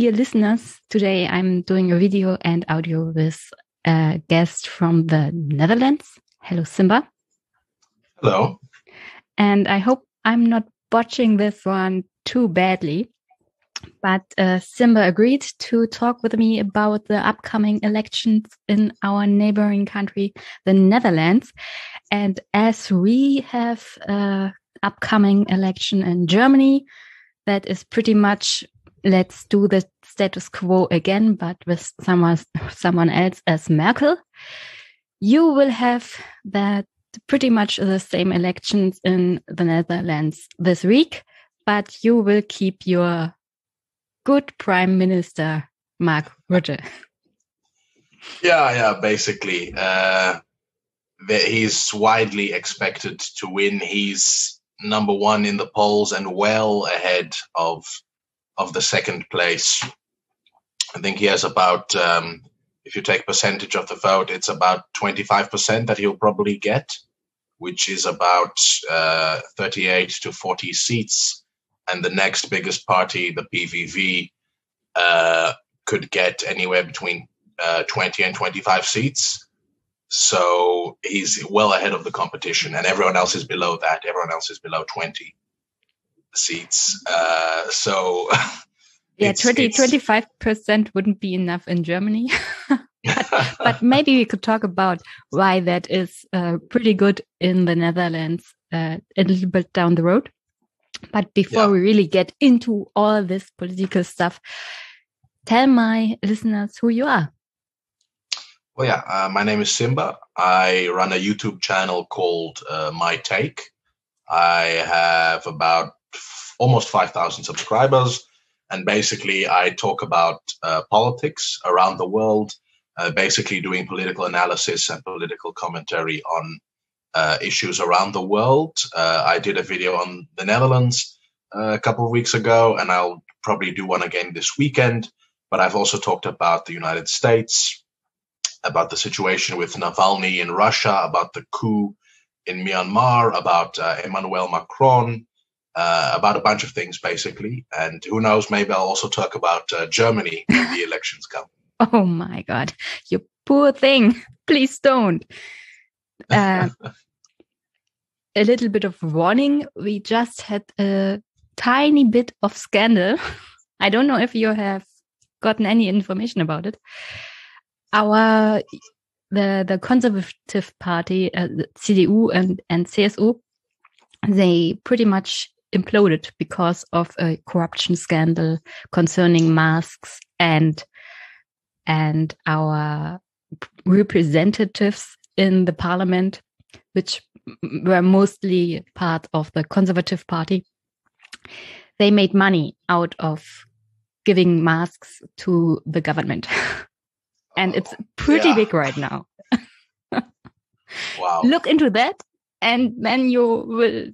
Dear listeners. Today I'm doing a video and audio with a guest from the Netherlands. Hello, Simba. Hello. And I hope I'm not botching this one too badly. But uh, Simba agreed to talk with me about the upcoming elections in our neighboring country, the Netherlands. And as we have uh, upcoming election in Germany, that is pretty much let's do the status quo again, but with someone someone else as Merkel. You will have that pretty much the same elections in the Netherlands this week, but you will keep your good Prime Minister Mark Rutte. Yeah, yeah, basically. Uh, he's widely expected to win. He's number one in the polls and well ahead of of the second place. I think he has about, um, if you take percentage of the vote, it's about 25% that he'll probably get, which is about uh, 38 to 40 seats. And the next biggest party, the PVV, uh, could get anywhere between uh, 20 and 25 seats. So he's well ahead of the competition, and everyone else is below that. Everyone else is below 20 seats. Uh, so. Yeah, 20, 25% wouldn't be enough in Germany. but, but, maybe we could talk about why that is uh, pretty good in the Netherlands uh, a little bit down the road. But before yeah. we really get into all this political stuff, tell my listeners who you are. Well, yeah, uh, my name is Simba. I run a YouTube channel called uh, My Take. I have about almost 5,000 subscribers. And basically, I talk about uh, politics around the world, uh, basically doing political analysis and political commentary on uh, issues around the world. Uh, I did a video on the Netherlands a couple of weeks ago, and I'll probably do one again this weekend. But I've also talked about the United States, about the situation with Navalny in Russia, about the coup in Myanmar, about uh, Emmanuel Macron, uh, about a bunch of things basically. And who knows, maybe I'll also talk about uh, Germany when the elections come. Oh my God, you poor thing. Please don't. Uh, a little bit of warning. We just had a tiny bit of scandal. I don't know if you have gotten any information about it our the the conservative party, uh, the CDU and and CSU, they pretty much imploded because of a corruption scandal concerning masks and and our representatives in the parliament, which were mostly part of the conservative party. They made money out of giving masks to the government. and it's oh, pretty yeah. big right now. wow. Look into that and then you will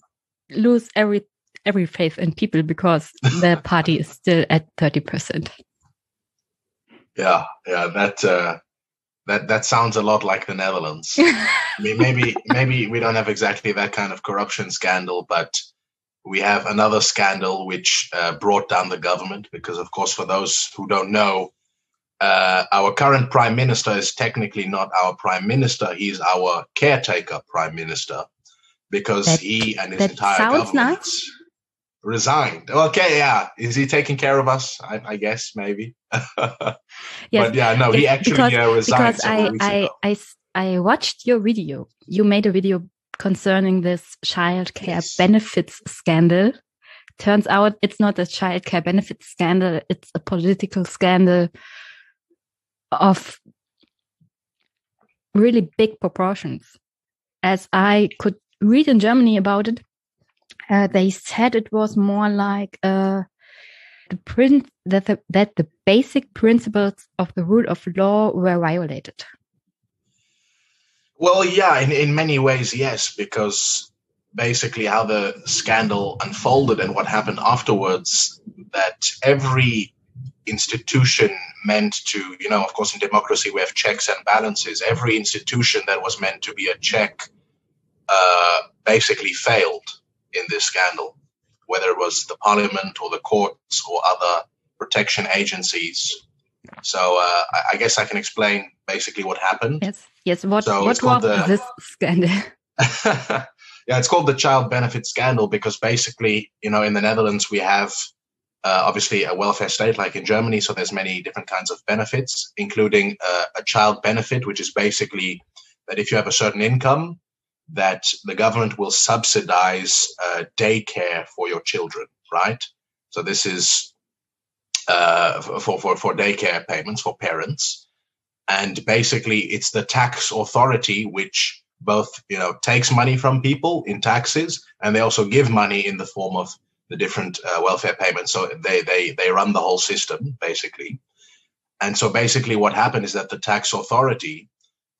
lose every every faith in people because the party is still at 30%. Yeah, yeah, that uh that that sounds a lot like the Netherlands. I mean, maybe maybe we don't have exactly that kind of corruption scandal, but we have another scandal which uh, brought down the government because, of course, for those who don't know, uh, our current prime minister is technically not our prime minister. He's our caretaker prime minister because that, he and his entire government nice. Resigned. Okay, yeah. Is he taking care of us? I, I guess maybe. yes, but yeah, no, yes, he actually because, uh, resigned. Because I, I, I, I watched your video. You made a video concerning this child care yes. benefits scandal. Turns out it's not a child care benefits scandal. It's a political scandal of really big proportions. As I could read in Germany about it, uh, they said it was more like uh, the print that the, that the basic principles of the rule of law were violated. Well, yeah, in, in many ways, yes, because basically how the scandal unfolded and what happened afterwards, that every institution meant to, you know, of course, in democracy we have checks and balances. Every institution that was meant to be a check uh, basically failed in this scandal. whether it was the parliament or the courts or other protection agencies. So uh, I, I guess I can explain basically what happened. Yes, yes. What so what was the, this scandal? yeah, it's called the child benefit scandal because basically, you know, in the Netherlands we have uh, obviously a welfare state like in Germany, so there's many different kinds of benefits, including uh, a child benefit, which is basically that if you have a certain income, that the government will subsidize uh, daycare for your children, right? So this is uh, for, for, for daycare payments for parents. And basically, it's the tax authority which both you know takes money from people in taxes, and they also give money in the form of the different uh, welfare payments. So they they they run the whole system basically. And so basically, what happened is that the tax authority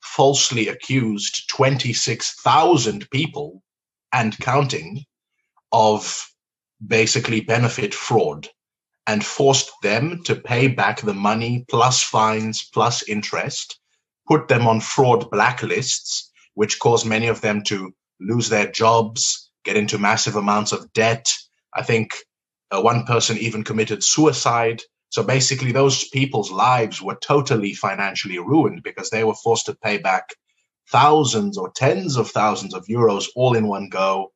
falsely accused 26,000 people and counting of basically benefit fraud and forced them to pay back the money plus fines plus interest, put them on fraud blacklists, which caused many of them to lose their jobs, get into massive amounts of debt. I think uh, one person even committed suicide. So basically, those people's lives were totally financially ruined because they were forced to pay back thousands or tens of thousands of euros all in one go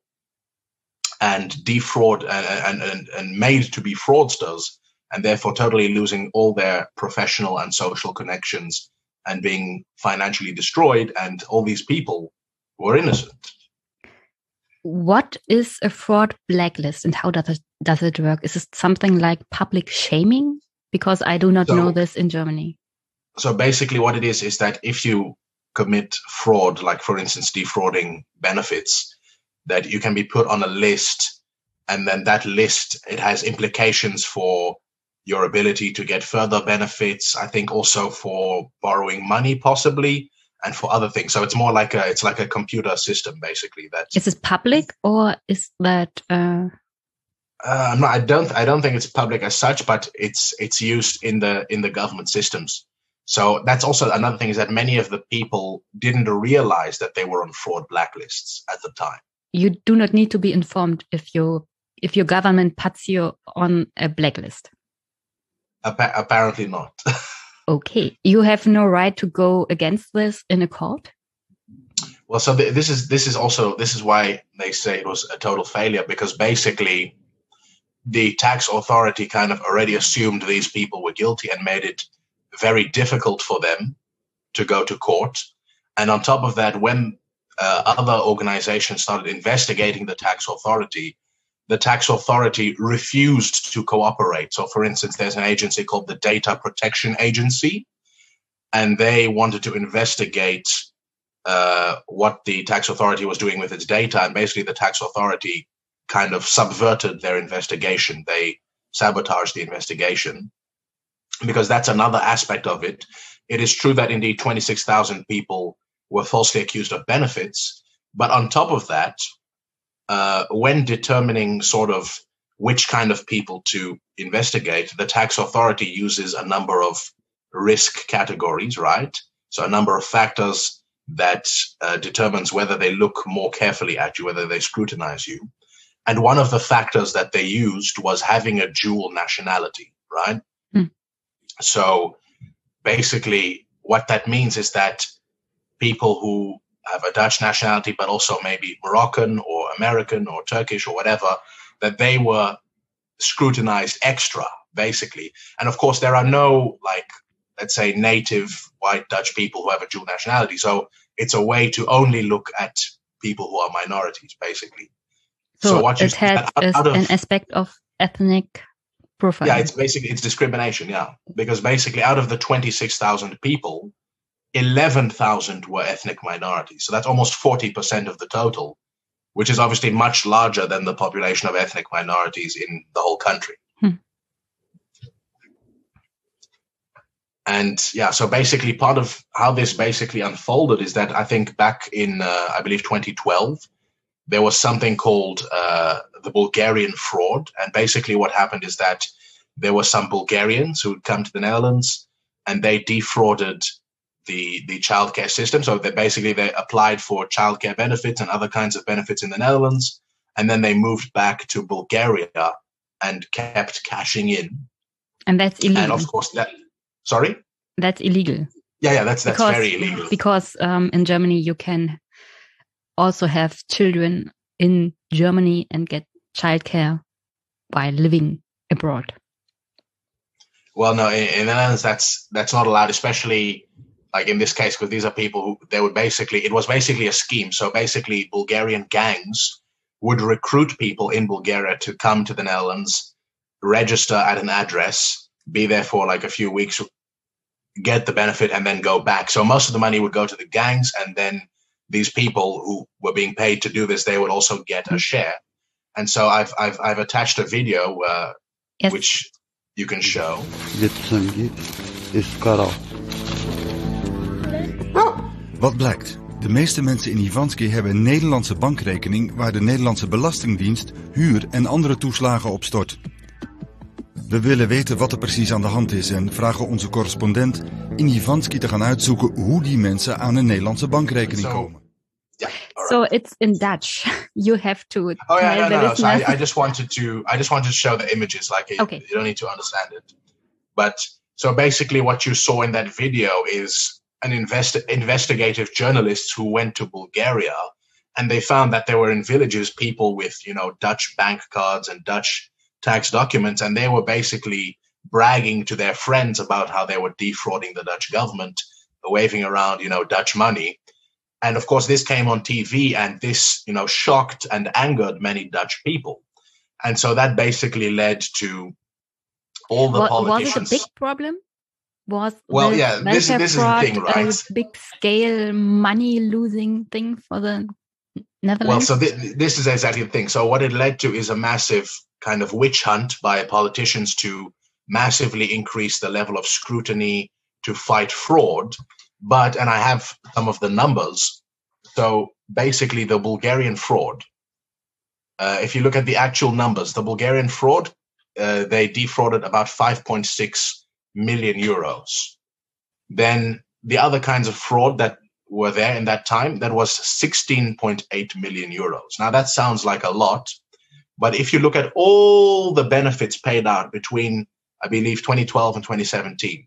and defraud uh, uh, and, and, and made to be fraudsters and therefore totally losing all their professional and social connections and being financially destroyed and all these people were innocent. What is a fraud blacklist and how does it, does it work? Is it something like public shaming because i do not so, know this in germany. So basically what it is is that if you commit fraud like for instance defrauding benefits that you can be put on a list and then that list it has implications for your ability to get further benefits i think also for borrowing money possibly and for other things. So it's more like a it's like a computer system basically that is it public or is that uh... Uh, not, I don't. I don't think it's public as such, but it's it's used in the in the government systems. So that's also another thing is that many of the people didn't realize that they were on fraud blacklists at the time you do not need to be informed if you if your government puts you on a blacklist. Appa apparently not. okay, you have no right to go against this in a court. Well, so th this is this is also this is why they say it was a total failure because basically the tax authority kind of already assumed these people were guilty and made it very difficult for them to go to court. And on top of that, when uh, other organizations started investigating the tax authority, the tax authority refused to cooperate. So, for instance, there's an agency called the Data Protection Agency, and they wanted to investigate uh, what the tax authority was doing with its data. And basically, the tax authority kind of subverted their investigation. They sabotaged the investigation because that's another aspect of it. It is true that indeed 26,000 people were falsely accused of benefits. But on top of that, uh, when determining sort of which kind of people to investigate, the tax authority uses a number of risk categories, right? So a number of factors that uh, determines whether they look more carefully at you, whether they scrutinize you. And one of the factors that they used was having a dual nationality, right? Mm. So basically, what that means is that people who have a Dutch nationality, but also maybe Moroccan or American or Turkish or whatever, that they were scrutinized extra, basically. And of course, there are no, like, let's say, native white Dutch people who have a dual nationality. So it's a way to only look at people who are minorities, basically. So, so it has of, an aspect of ethnic profile. Yeah, it's basically it's discrimination. Yeah, because basically out of the twenty six thousand people, 11,000 were ethnic minorities. So that's almost 40% of the total, which is obviously much larger than the population of ethnic minorities in the whole country. Hmm. And yeah, so basically, part of how this basically unfolded is that I think back in, uh, I believe, 2012, there was something called uh, the Bulgarian fraud. And basically, what happened is that there were some Bulgarians who had come to the Netherlands and they defrauded the the childcare system. So they basically they applied for childcare benefits and other kinds of benefits in the Netherlands, and then they moved back to Bulgaria and kept cashing in. And that's illegal. And of course, that sorry, that's illegal. Yeah, yeah, that's that's because, very illegal. Because um, in Germany you can also have children in Germany and get childcare while living abroad. Well, no, in, in the Netherlands that's that's not allowed, especially like in this case because these are people who they would basically it was basically a scheme. So basically, Bulgarian gangs would recruit people in Bulgaria to come to the Netherlands, register at an address, be there for like a few weeks, get the benefit, and then go back. So most of the money would go to the gangs, and then these people who were being paid to do this, they would also get a share. And so I've I've I've attached a video uh, yes. which you can show. Wat blijkt? De meeste mensen in Ivanski hebben een Nederlandse bankrekening waar de Nederlandse Belastingdienst huur en andere toeslagen op stort. We willen weten wat er precies aan de hand is en vragen onze correspondent in Ivanski te gaan uitzoeken hoe die mensen aan een Nederlandse bankrekening komen. So it's in Dutch. You have to. Oh yeah, no, no, no. So I, I, just wanted to. I just wanted to show the images. Like, okay. you don't need to understand it. But so basically, what you saw in that video is an invest- investigative journalists who went to Bulgaria, and they found that there were in villages people with you know Dutch bank cards and Dutch tax documents, and they were basically bragging to their friends about how they were defrauding the Dutch government, waving around you know Dutch money and of course, this came on TV and this, you know, shocked and angered many Dutch people. And so that basically led to all the what, politicians. Was it a big problem? Was well, yeah, this, this is the thing, right? A big scale money losing thing for the Netherlands. Well, so th- this is exactly the thing. So what it led to is a massive kind of witch hunt by politicians to massively increase the level of scrutiny to fight fraud but, and I have some of the numbers. So basically, the Bulgarian fraud, uh, if you look at the actual numbers, the Bulgarian fraud, uh, they defrauded about 5.6 million euros. Then the other kinds of fraud that were there in that time, that was 16.8 million euros. Now that sounds like a lot, but if you look at all the benefits paid out between, I believe, 2012 and 2017,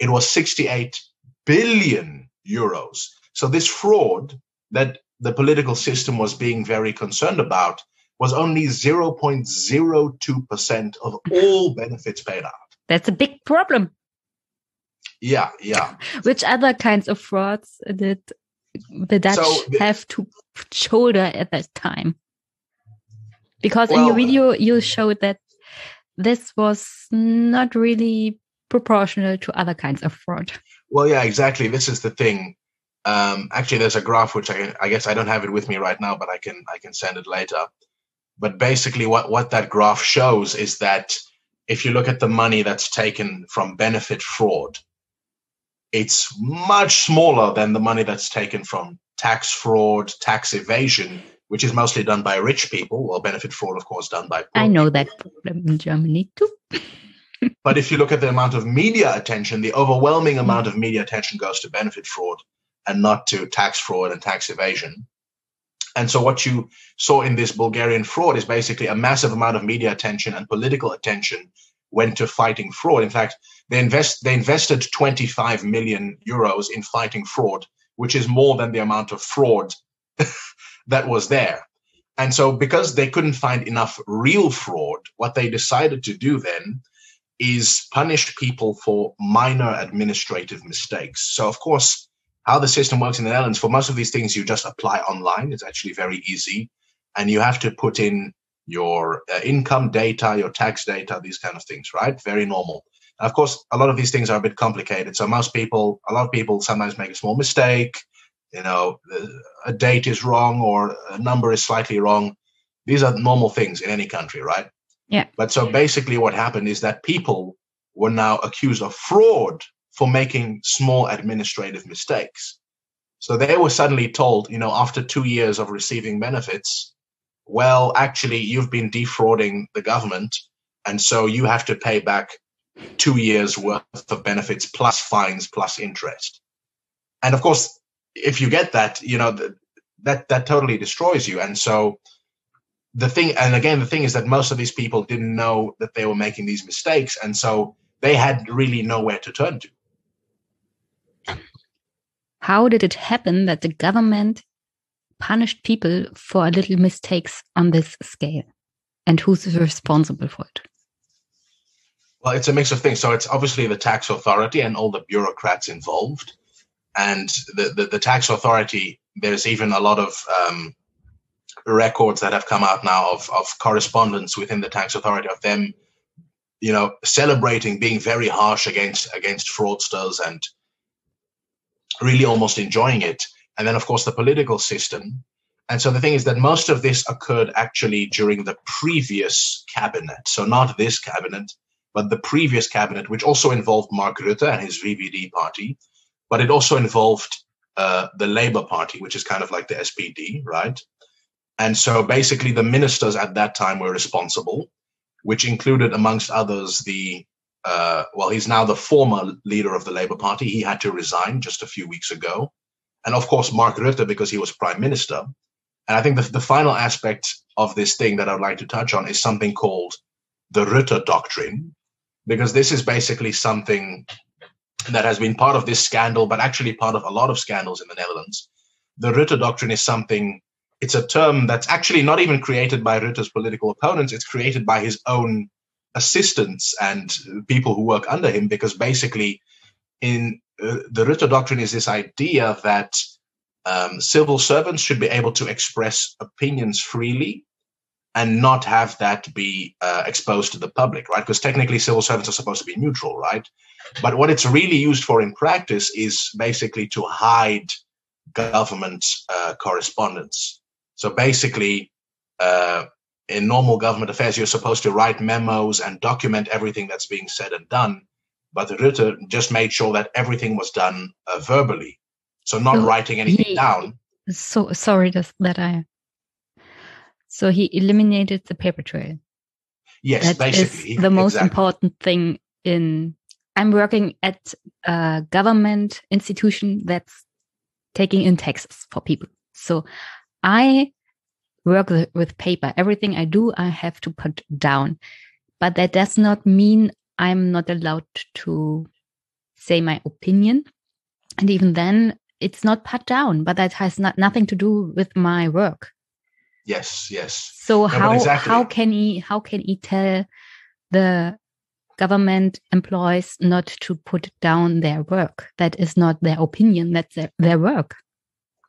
it was 68 billion euros. So this fraud that the political system was being very concerned about was only 0.02% of all benefits paid out. That's a big problem. Yeah, yeah. Which other kinds of frauds did the Dutch so the, have to shoulder at that time? Because well, in your video, you showed that this was not really proportional to other kinds of fraud. Well, yeah, exactly. This is the thing. Um, actually, there's a graph which I, I guess I don't have it with me right now, but I can I can send it later. But basically, what what that graph shows is that if you look at the money that's taken from benefit fraud, it's much smaller than the money that's taken from tax fraud, tax evasion, which is mostly done by rich people. Well, benefit fraud, of course, done by. I know people. that problem in Germany too. but if you look at the amount of media attention, the overwhelming amount of media attention goes to benefit fraud and not to tax fraud and tax evasion. And so what you saw in this Bulgarian fraud is basically a massive amount of media attention and political attention went to fighting fraud. In fact, they invest they invested 25 million euros in fighting fraud, which is more than the amount of fraud that was there. And so because they couldn't find enough real fraud, what they decided to do then is punish people for minor administrative mistakes. So, of course, how the system works in the Netherlands, for most of these things, you just apply online. It's actually very easy. And you have to put in your uh, income data, your tax data, these kind of things, right? Very normal. And of course, a lot of these things are a bit complicated. So, most people, a lot of people sometimes make a small mistake. You know, a date is wrong or a number is slightly wrong. These are normal things in any country, right? Yeah. But so basically, what happened is that people were now accused of fraud for making small administrative mistakes. So they were suddenly told, you know, after two years of receiving benefits, well, actually, you've been defrauding the government. And so you have to pay back two years worth of benefits plus fines plus interest. And of course, if you get that, you know, that, that totally destroys you. And so the thing, and again, the thing is that most of these people didn't know that they were making these mistakes, and so they had really nowhere to turn to. How did it happen that the government punished people for little mistakes on this scale? And who's responsible for it? Well, it's a mix of things. So it's obviously the tax authority and all the bureaucrats involved. And the, the, the tax authority, there's even a lot of um, records that have come out now of, of correspondence within the tax authority of them, you know, celebrating being very harsh against against fraudsters and really almost enjoying it. And then, of course, the political system. And so the thing is that most of this occurred actually during the previous cabinet. So not this cabinet, but the previous cabinet, which also involved Mark Rutte and his VVD party, but it also involved uh, the Labour Party, which is kind of like the SPD, right? And so basically, the ministers at that time were responsible, which included, amongst others, the uh, well, he's now the former leader of the Labour Party. He had to resign just a few weeks ago. And of course, Mark Rutte, because he was prime minister. And I think the, the final aspect of this thing that I'd like to touch on is something called the Rutte Doctrine, because this is basically something that has been part of this scandal, but actually part of a lot of scandals in the Netherlands. The Rutte Doctrine is something, it's a term that's actually not even created by Rutte's political opponents, it's created by his own assistants and people who work under him because basically in uh, the Ritter doctrine is this idea that um, civil servants should be able to express opinions freely and not have that be uh, exposed to the public, right? Because technically civil servants are supposed to be neutral, right? But what it's really used for in practice is basically to hide government uh, correspondence. So basically, uh, in normal government affairs, you're supposed to write memos and document everything that's being said and done. But Rutte just made sure that everything was done uh, verbally, so not so writing anything he, down. So sorry that I. So he eliminated the paper trail. Yes, that basically is the most exactly. important thing. In I'm working at a government institution that's taking in taxes for people. So I work with paper. Everything I do, I have to put down. But that does not mean I'm not allowed to say my opinion. And even then, it's not put down, but that has not, nothing to do with my work. Yes, yes. So no, how exactly. how can he how can he tell the government employees not to put down their work? That is not their opinion. That's their, their work.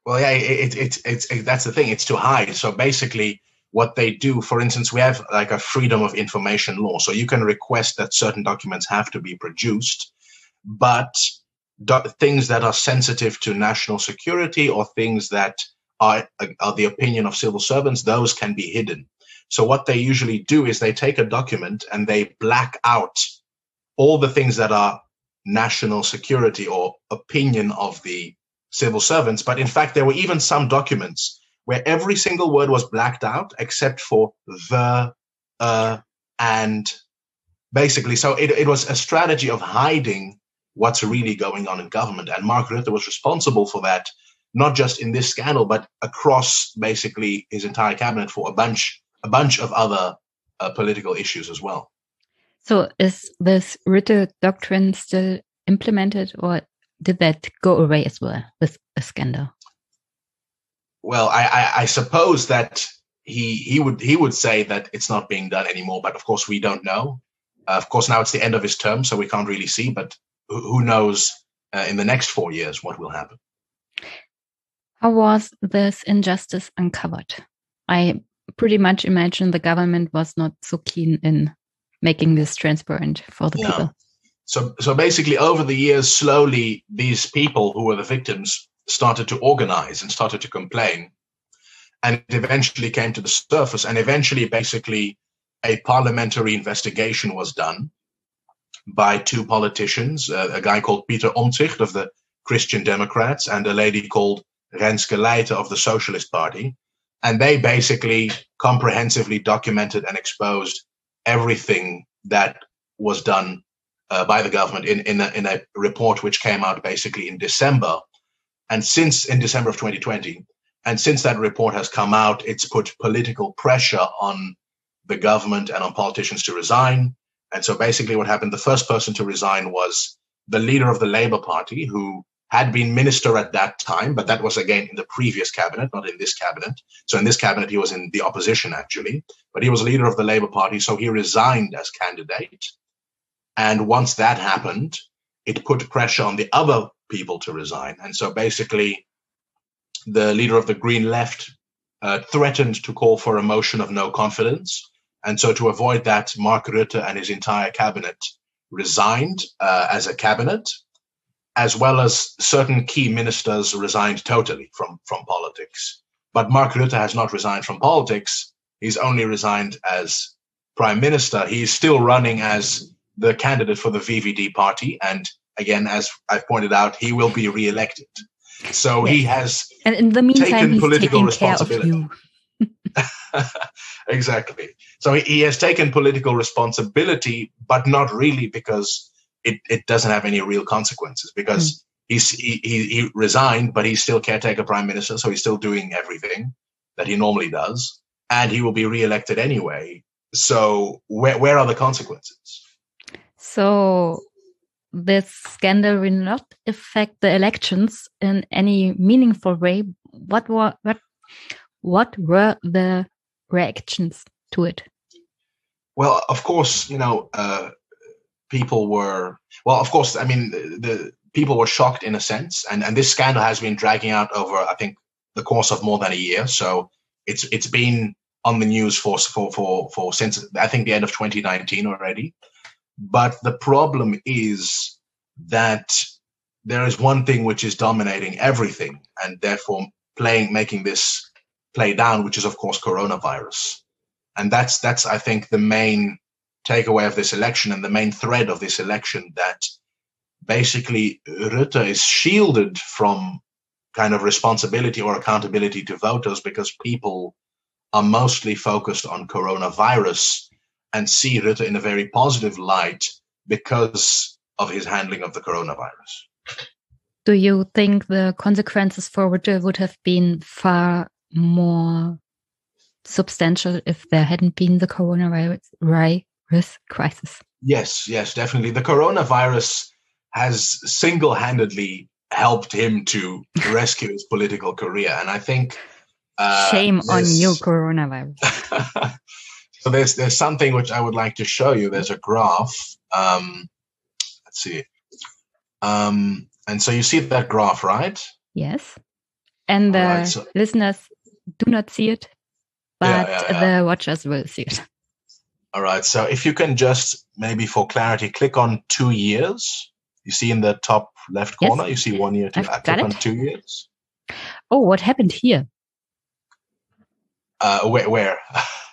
Well, yeah, it, it, it, it, that's the thing. It's too high. So basically, what they do, for instance, we have like a freedom of information law. So you can request that certain documents have to be produced, but do- things that are sensitive to national security or things that are, are the opinion of civil servants, those can be hidden. So what they usually do is they take a document and they black out all the things that are national security or opinion of the civil servants. But in fact, there were even some documents where every single word was blacked out except for the, uh, and basically. So it, it was a strategy of hiding what's really going on in government. And Mark Rutte was responsible for that, not just in this scandal, but across basically his entire cabinet for a bunch, a bunch of other uh, political issues as well. So is this Rutte doctrine still implemented or did that go away as well with a scandal? Well, I, I, I suppose that he he would he would say that it's not being done anymore, but of course we don't know. Uh, of course, now it's the end of his term, so we can't really see. But who, who knows uh, in the next four years what will happen? How was this injustice uncovered? I pretty much imagine the government was not so keen in making this transparent for the people. So, so basically, over the years, slowly these people who were the victims started to organize and started to complain, and it eventually came to the surface. And eventually, basically, a parliamentary investigation was done by two politicians, uh, a guy called Peter Omtzigt of the Christian Democrats and a lady called Renske Leijten of the Socialist Party. And they basically comprehensively documented and exposed everything that was done uh, by the government in in a, in a report which came out basically in December, and since in December of 2020, And since that report has come out, it's put political pressure on the government and on politicians to resign. And so basically, what happened the first person to resign was the leader of the Labour Party, who had been minister at that time, but that was again in the previous cabinet, not in this cabinet. So in this cabinet, he was in the opposition actually, but he was leader of the Labour Party, so he resigned as candidate. And once that happened, it put pressure on the other people to resign. And so basically, the leader of the Green Left uh, threatened to call for a motion of no confidence. And so, to avoid that, Mark Rutte and his entire cabinet resigned uh, as a cabinet, as well as certain key ministers resigned totally from, from politics. But Mark Rutte has not resigned from politics. He's only resigned as prime minister. He's still running as the candidate for the VVD party. And again, as I've pointed out, he will be re-elected. So yes. he has and in the meantime, taken political responsibility. exactly. So he, he has taken political responsibility, but not really because it, it doesn't have any real consequences because mm. he's, he, he, he resigned, but he's still caretaker prime minister. So he's still doing everything that he normally does. And he will be re-elected anyway. So where, where are the consequences? So this scandal will not affect the elections in any meaningful way. What were what what were the reactions to it? Well, of course, you know, uh, people were well. Of course, I mean, the, the people were shocked in a sense, and and this scandal has been dragging out over, I think, the course of more than a year. So it's it's been on the news for for for for since I think the end of 2019 already. But the problem is that there is one thing which is dominating everything and therefore playing, making this play down, which is of course coronavirus. And that's, that's, I think, the main takeaway of this election and the main thread of this election that basically Rutte is shielded from kind of responsibility or accountability to voters because people are mostly focused on coronavirus and see Rutte in a very positive light because of his handling of the coronavirus. Do you think the consequences for Rutte would have been far more substantial if there hadn't been the coronavirus crisis? Yes, yes, definitely. The coronavirus has single handedly helped him to rescue his political career. And I think. Uh, Shame on you, coronavirus. So there's there's something which I would like to show you. There's a graph. Um, let's see. Um, and so you see that graph, right? Yes. And the right, so, listeners do not see it, but yeah, yeah, yeah. the watchers will see it. All right. So if you can just maybe for clarity click on two years. You see in the top left corner, yes. you see one year. Two, I've click on two years. Oh, what happened here? Uh, where? where?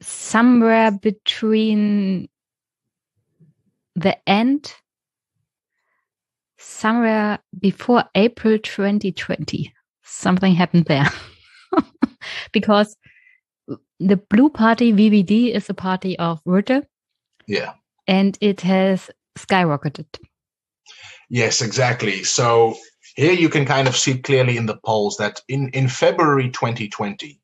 somewhere between the end, somewhere before April 2020, something happened there. because the Blue Party, VVD, is a party of Rutte. Yeah. And it has skyrocketed. Yes, exactly. So here you can kind of see clearly in the polls that in, in February 2020,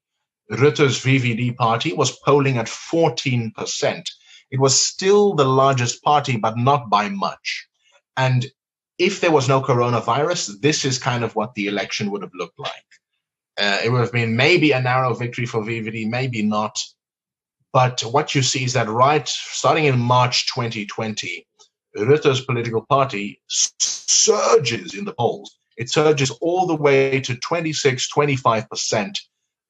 Rutte's VVD party was polling at 14%. It was still the largest party, but not by much. And if there was no coronavirus, this is kind of what the election would have looked like. Uh, it would have been maybe a narrow victory for VVD, maybe not. But what you see is that right starting in March 2020, Rutte's political party surges in the polls. It surges all the way to 26, 25%.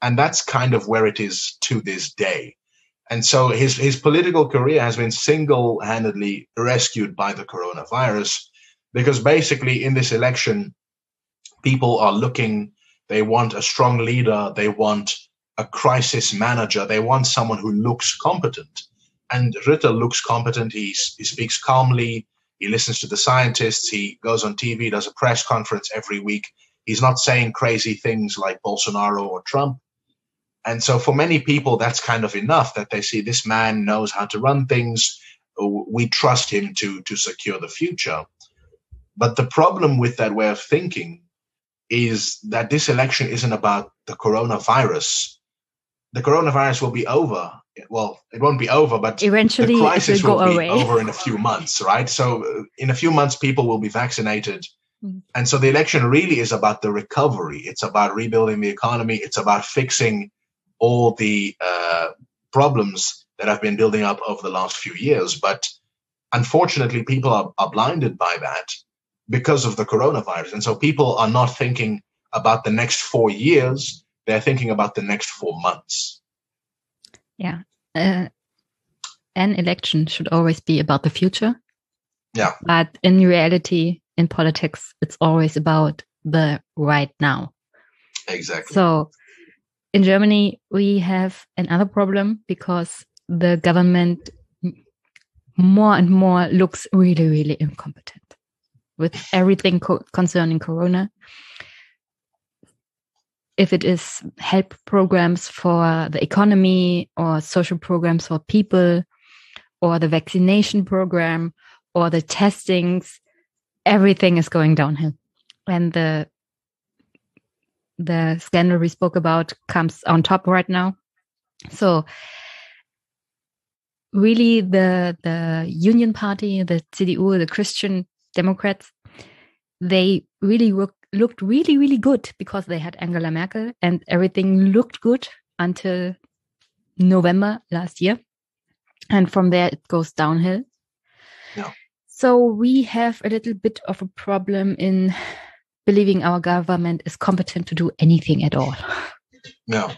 And that's kind of where it is to this day. And so his, his political career has been single handedly rescued by the coronavirus because basically in this election, people are looking, they want a strong leader, they want a crisis manager, they want someone who looks competent. And Rutte looks competent, he, he speaks calmly, he listens to the scientists, he goes on TV, does a press conference every week. He's not saying crazy things like Bolsonaro or Trump. And so for many people, that's kind of enough that they see this man knows how to run things. We trust him to, to secure the future. But the problem with that way of thinking is that this election isn't about the coronavirus. The coronavirus will be over. Well, it won't be over, but eventually the crisis will, will, go be away. over in a few months, right? So, in a few months, people will be vaccinated. Mm. And so the election really is about the recovery. It's about rebuilding the economy. It's about fixing all the uh, problems that have been building up over the last few years. But unfortunately, people are, are blinded by that because of the coronavirus. And so people are not thinking about the next four years, they're thinking about the next four months. Yeah. Uh, an election should always be about the future. Yeah. But in reality, in politics, it's always about the right now. Exactly. So in Germany, we have another problem because the government more and more looks really, really incompetent with everything co concerning Corona. If it is help programs for the economy or social programs for people or the vaccination program or the testings, everything is going downhill. And the the scandal we spoke about comes on top right now. So really the the Union Party, the CDU, the Christian Democrats, they really work, looked really, really good because they had Angela Merkel and everything looked good until November last year. And from there it goes downhill. Yeah. So we have a little bit of a problem in believing our government is competent to do anything at all. No.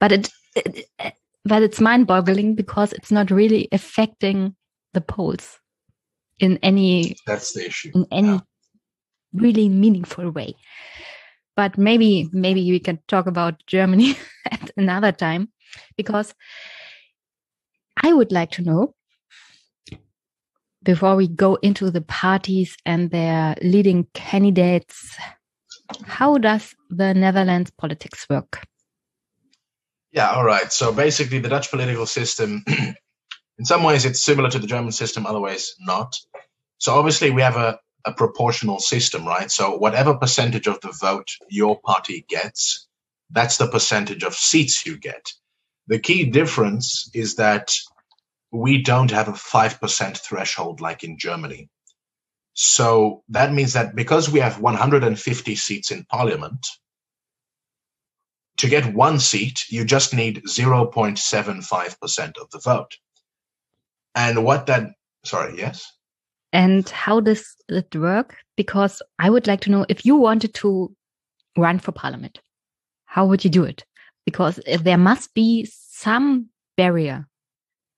But it, it, it but it's mind-boggling because it's not really affecting the polls in any That's the issue. in any Yeah. really meaningful way. But maybe maybe we can talk about Germany at another time because I would like to know before we go into the parties and their leading candidates how does the Netherlands politics work? Yeah, all right. So basically, the Dutch political system, in some ways, it's similar to the German system, other ways, not. So obviously, we have a, a proportional system, right? So whatever percentage of the vote your party gets, that's the percentage of seats you get. The key difference is that we don't have a 5% threshold like in Germany. So that means that because we have 150 seats in parliament, to get one seat, you just need 0.75% of the vote. And what that, sorry, yes? And how does it work? Because I would like to know if you wanted to run for parliament, how would you do it? Because there must be some barrier.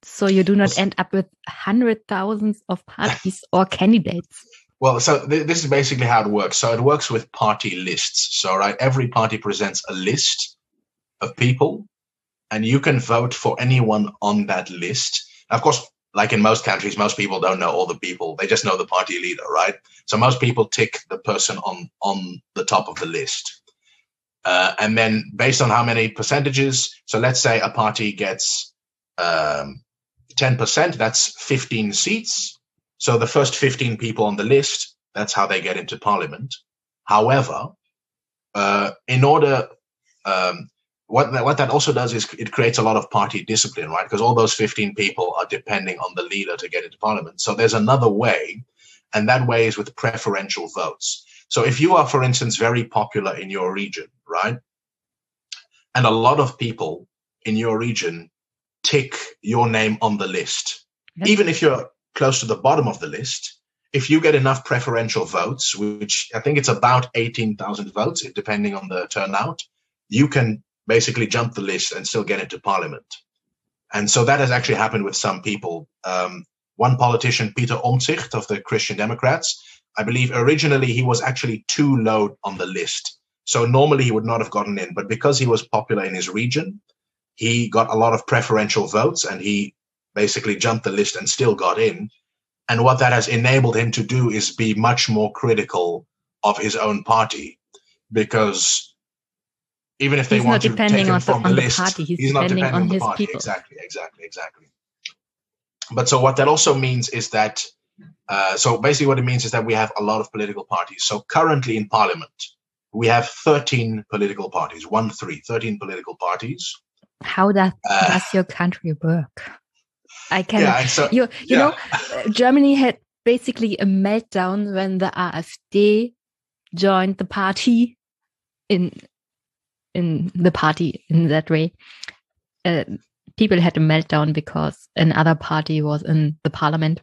So you do not end up with hundred thousands of parties or candidates. Well, so th- this is basically how it works. So it works with party lists. So, right, every party presents a list of people, and you can vote for anyone on that list. Of course, like in most countries, most people don't know all the people; they just know the party leader, right? So most people tick the person on on the top of the list, uh, and then based on how many percentages. So let's say a party gets um, ten percent. That's fifteen seats. So the first 15 people on the list, that's how they get into parliament. However, uh, in order, um, what that, what that also does is it creates a lot of party discipline, right? Because all those 15 people are depending on the leader to get into parliament. So there's another way, and that way is with preferential votes. So if you are, for instance, very popular in your region, right? And a lot of people in your region tick your name on the list, Yes. even if you're close to the bottom of the list, if you get enough preferential votes, which I think it's about 18,000 votes, depending on the turnout, you can basically jump the list and still get into parliament. And so that has actually happened with some people. Um, one politician, Peter Omtzigt of the Christian Democrats, I believe originally he was actually too low on the list. So normally he would not have gotten in, but because he was popular in his region, he got a lot of preferential votes and he basically jumped the list and still got in. And what that has enabled him to do is be much more critical of his own party because even if they He's want to take depending him on the- from the on the list, party, he's he's not depending on on the his party. people. Exactly, exactly, exactly. But so what that also means is that uh, so basically what it means is that we have a lot of political parties. So currently in parliament, we have 13 political parties, one, three, 13 political parties. How does, uh, does your country work? I can, yeah, so, you, you yeah. know, Germany had basically a meltdown when the AfD joined the party in, in the party in that way. Uh, people had a meltdown because another party was in the parliament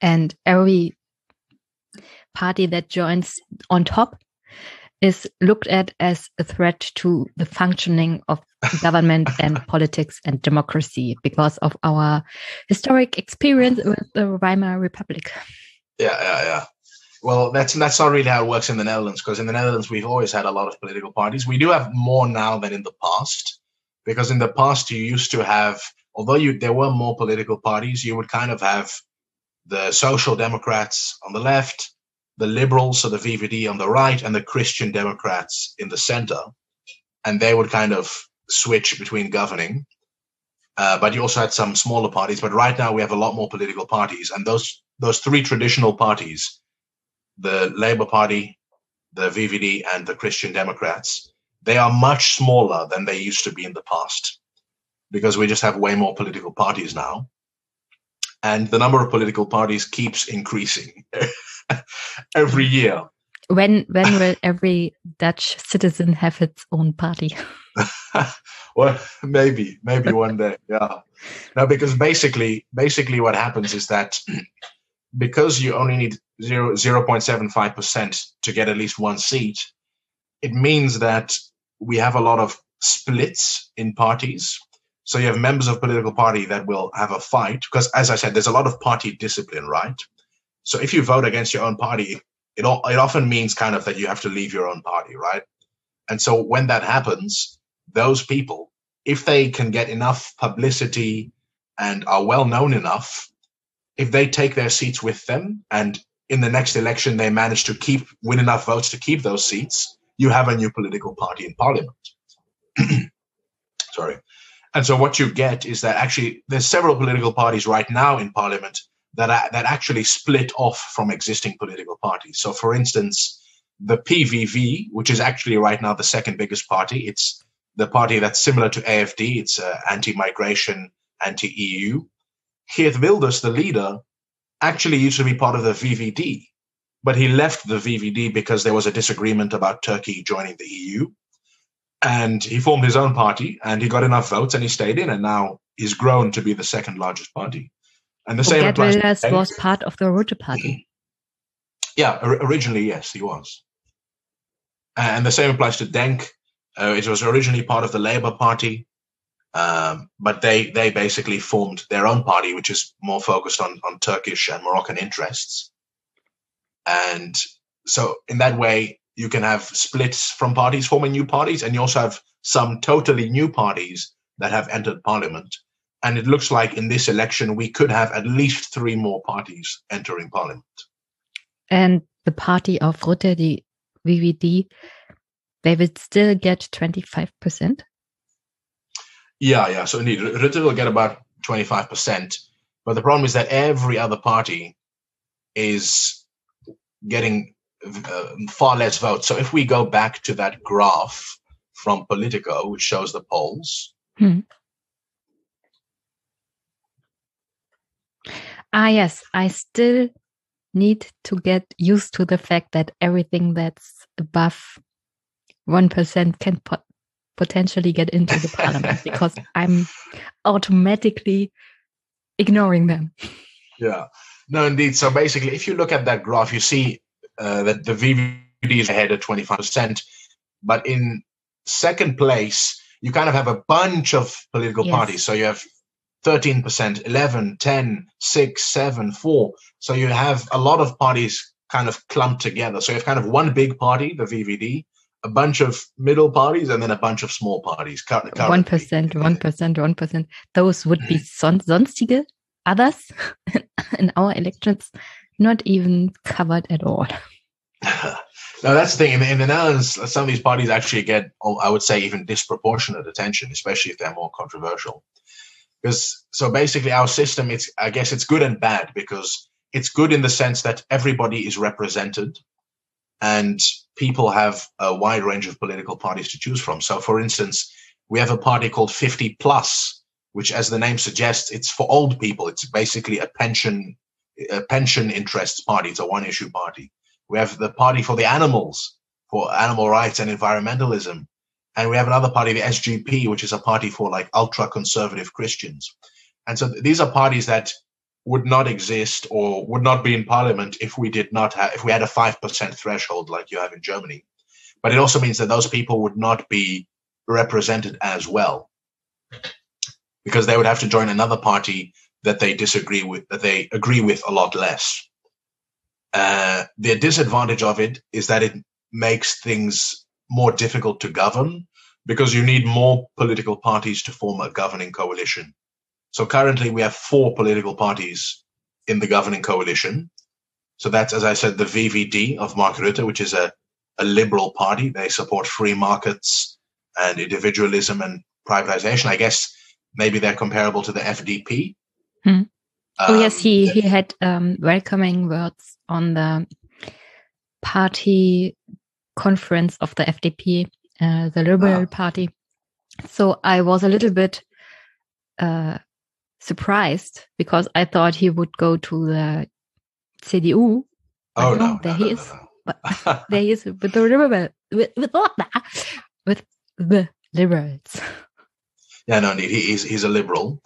and every party that joins on top is looked at as a threat to the functioning of government and politics and democracy because of our historic experience with the Weimar Republic. Yeah, yeah, yeah. Well, that's that's not really how it works in the Netherlands because in the Netherlands we've always had a lot of political parties. We do have more now than in the past because in the past you used to have, although you there were more political parties, you would kind of have the Social Democrats on the left, the Liberals, so the VVD on the right, and the Christian Democrats in the center, and they would kind of switch between governing. Uh, but you also had some smaller parties. But right now we have a lot more political parties, and those those three traditional parties, the Labour Party, the VVD, and the Christian Democrats, they are much smaller than they used to be in the past because we just have way more political parties now. And the number of political parties keeps increasing every year. When when will every Dutch citizen have its own party? well, maybe, maybe one day. Yeah. No, because basically, basically, what happens is that because you only need 0, 0.75% to get at least one seat, it means that we have a lot of splits in parties. So you have members of political party that will have a fight because, as I said, there's a lot of party discipline, right? So if you vote against your own party, it all, it often means kind of that you have to leave your own party, right? And so when that happens, those people, if they can get enough publicity and are well known enough, if they take their seats with them and in the next election they manage to keep win enough votes to keep those seats, you have a new political party in parliament. Sorry. And so what you get is that actually there's several political parties right now in parliament that that actually split off from existing political parties. So for instance, the PVV, which is actually right now the second biggest party, it's the party that's similar to AFD. It's uh, anti-migration, anti-EU. Geert Wilders, the leader, actually used to be part of the VVD, but he left the VVD because there was a disagreement about Turkey joining the EU. And he formed his own party and he got enough votes and he stayed in and now he's grown to be the second largest party. And the same applies Wilders was part of the Rote Party. yeah, originally, yes, he was. And the same applies to Denk. Uh, it was originally part of the Labour Party, um, but they they basically formed their own party, which is more focused on on Turkish and Moroccan interests. And so in that way, you can have splits from parties forming new parties, and you also have some totally new parties that have entered parliament. And it looks like in this election, we could have at least three more parties entering parliament. And the party of Rutte, the VVD, they will still get 25%? Yeah, yeah. So indeed, Rutte will get about 25%. But the problem is that every other party is getting uh, far less votes. So if we go back to that graph from Politico, which shows the polls. Hmm. Ah, yes. I still need to get used to the fact that everything that's above 1% can pot potentially get into the parliament because I'm automatically ignoring them. Yeah. No, indeed. So basically, if you look at that graph, you see uh, that the VVD is ahead at 25%. But in second place, you kind of have a bunch of political yes. parties. So you have 13%, 11, 10, 6, 7, 4. So you have a lot of parties kind of clumped together. So you have kind of one big party, the VVD, a bunch of middle parties, and then a bunch of small parties. One percent, one percent, one percent. Those would be mm. son sonstige others in our elections not even covered at all. no, that's the thing. In, in, the Netherlands, some of these parties actually get, I would say, even disproportionate attention, especially if they're more controversial. Because so basically, our system, it's I guess it's good and bad because it's good in the sense that everybody is represented. and people have a wide range of political parties to choose from. So, for instance, we have a party called 50 Plus, which, as the name suggests, it's for old people. It's basically a pension a pension interests party. It's a one issue party. We have the Party for the Animals, for animal rights and environmentalism. And we have another party, the SGP, which is a party for like ultra conservative Christians. And so these are parties that would not exist or would not be in parliament if we did not have, if we had a 5% threshold like you have in Germany. But it also means that those people would not be represented as well because they would have to join another party that they disagree with, that they agree with a lot less. Uh, the disadvantage of it is that it makes things more difficult to govern because you need more political parties to form a governing coalition. So currently we have four political parties in the governing coalition. So that's, as I said, the VVD of Mark Rutte, which is a, a liberal party. They support free markets and individualism and privatization. I guess maybe they're comparable to the FDP. Hmm. Um, oh yes, he he had um, welcoming words on the party conference of the FDP, uh, the Liberal ah. Party. So I was a little bit uh, surprised because I thought he would go to the CDU. Oh no, there no, he is. But there he is with the liberal with with, with the liberals. Yeah, no, indeed, he, he's he's a liberal.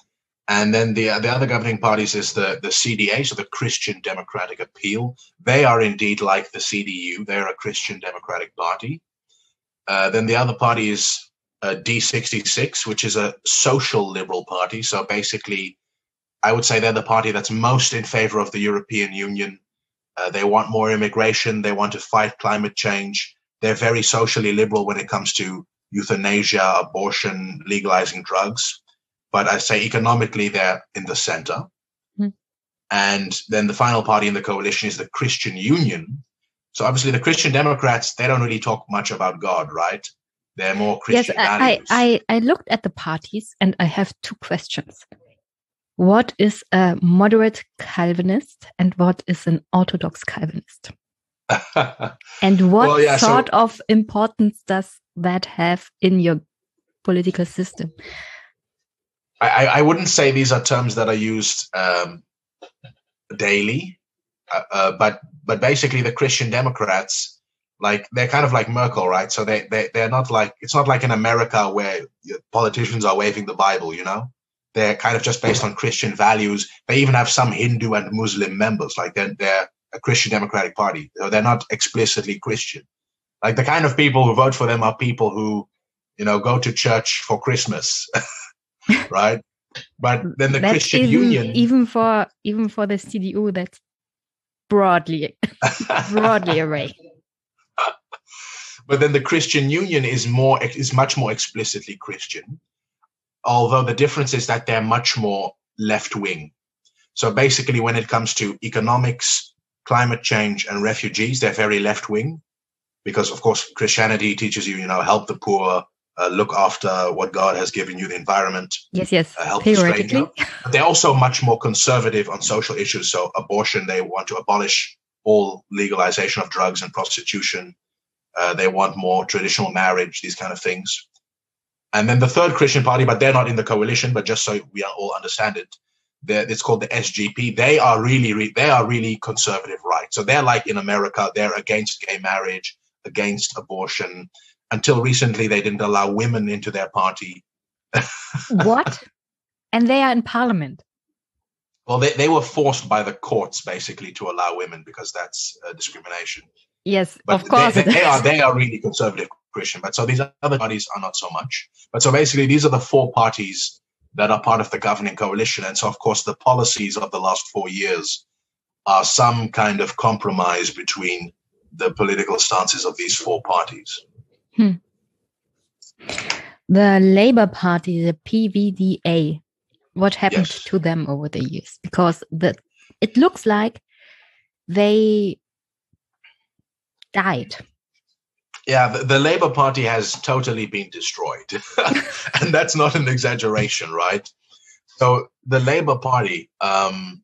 And then the the other governing parties is the the CDA, so the Christian Democratic Appeal. They are indeed like the CDU; they're a Christian Democratic Party. Uh, then the other party is uh, D66, which is a social liberal party. So basically, I would say they're the party that's most in favor of the European Union. Uh, they want more immigration. They want to fight climate change. They're very socially liberal when it comes to euthanasia, abortion, legalizing drugs. But I say economically, they're in the center. Mm. And then the final party in the coalition is the Christian Union. So obviously, the Christian Democrats, they don't really talk much about God, right? They're more Christian yes, values. I, I, I looked at the parties and I have two questions. What is a moderate Calvinist and what is an Orthodox Calvinist? and what well, yeah, sort so, of importance does that have in your political system? I, I wouldn't say these are terms that are used um, daily, uh, uh, but but basically the Christian Democrats like they're kind of like Merkel, right? So they they they're not like it's not like in America where politicians are waving the Bible, you know. They're kind of just based on Christian values. They even have some Hindu and Muslim members, like they're they're a Christian Democratic Party. They're not explicitly Christian. Like the kind of people who vote for them are people who, you know, go to church for Christmas, right? But then the Christian Union, even for even for the CDU, that's broadly broadly array. But then the Christian Union is more is much more explicitly Christian, although the difference is that they're much more left wing. So basically, when it comes to economics, climate change, and refugees, they're very left wing, because of course Christianity teaches you, you know, help the poor, uh, look after what God has given you, the environment. Yes, yes. Uh, help Theoretically. They're also much more conservative on social issues. So abortion, they want to abolish all legalization of drugs and prostitution. Uh, they want more traditional marriage, these kind of things. And then the third Christian party, but they're not in the coalition, but just so we all understand it, it's called the SGP. They are really, they are really conservative right. So they're like in America, they're against gay marriage, against abortion. Until recently, they didn't allow women into their party. what? And they are in parliament. Well, they, they were forced by the courts basically to allow women because that's uh, discrimination. Yes, but of course. They, they are they are really conservative Christian, but so these other parties are not so much. But so basically, these are the four parties that are part of the governing coalition, and so of course the policies of the last four years are some kind of compromise between the political stances of these four parties. Hmm. The Labour Party, the PVDA, what happened yes. to them over the years? Because the it looks like they died. Yeah, the, the Labour Party has totally been destroyed. and that's not an exaggeration, right? So the Labour Party, um,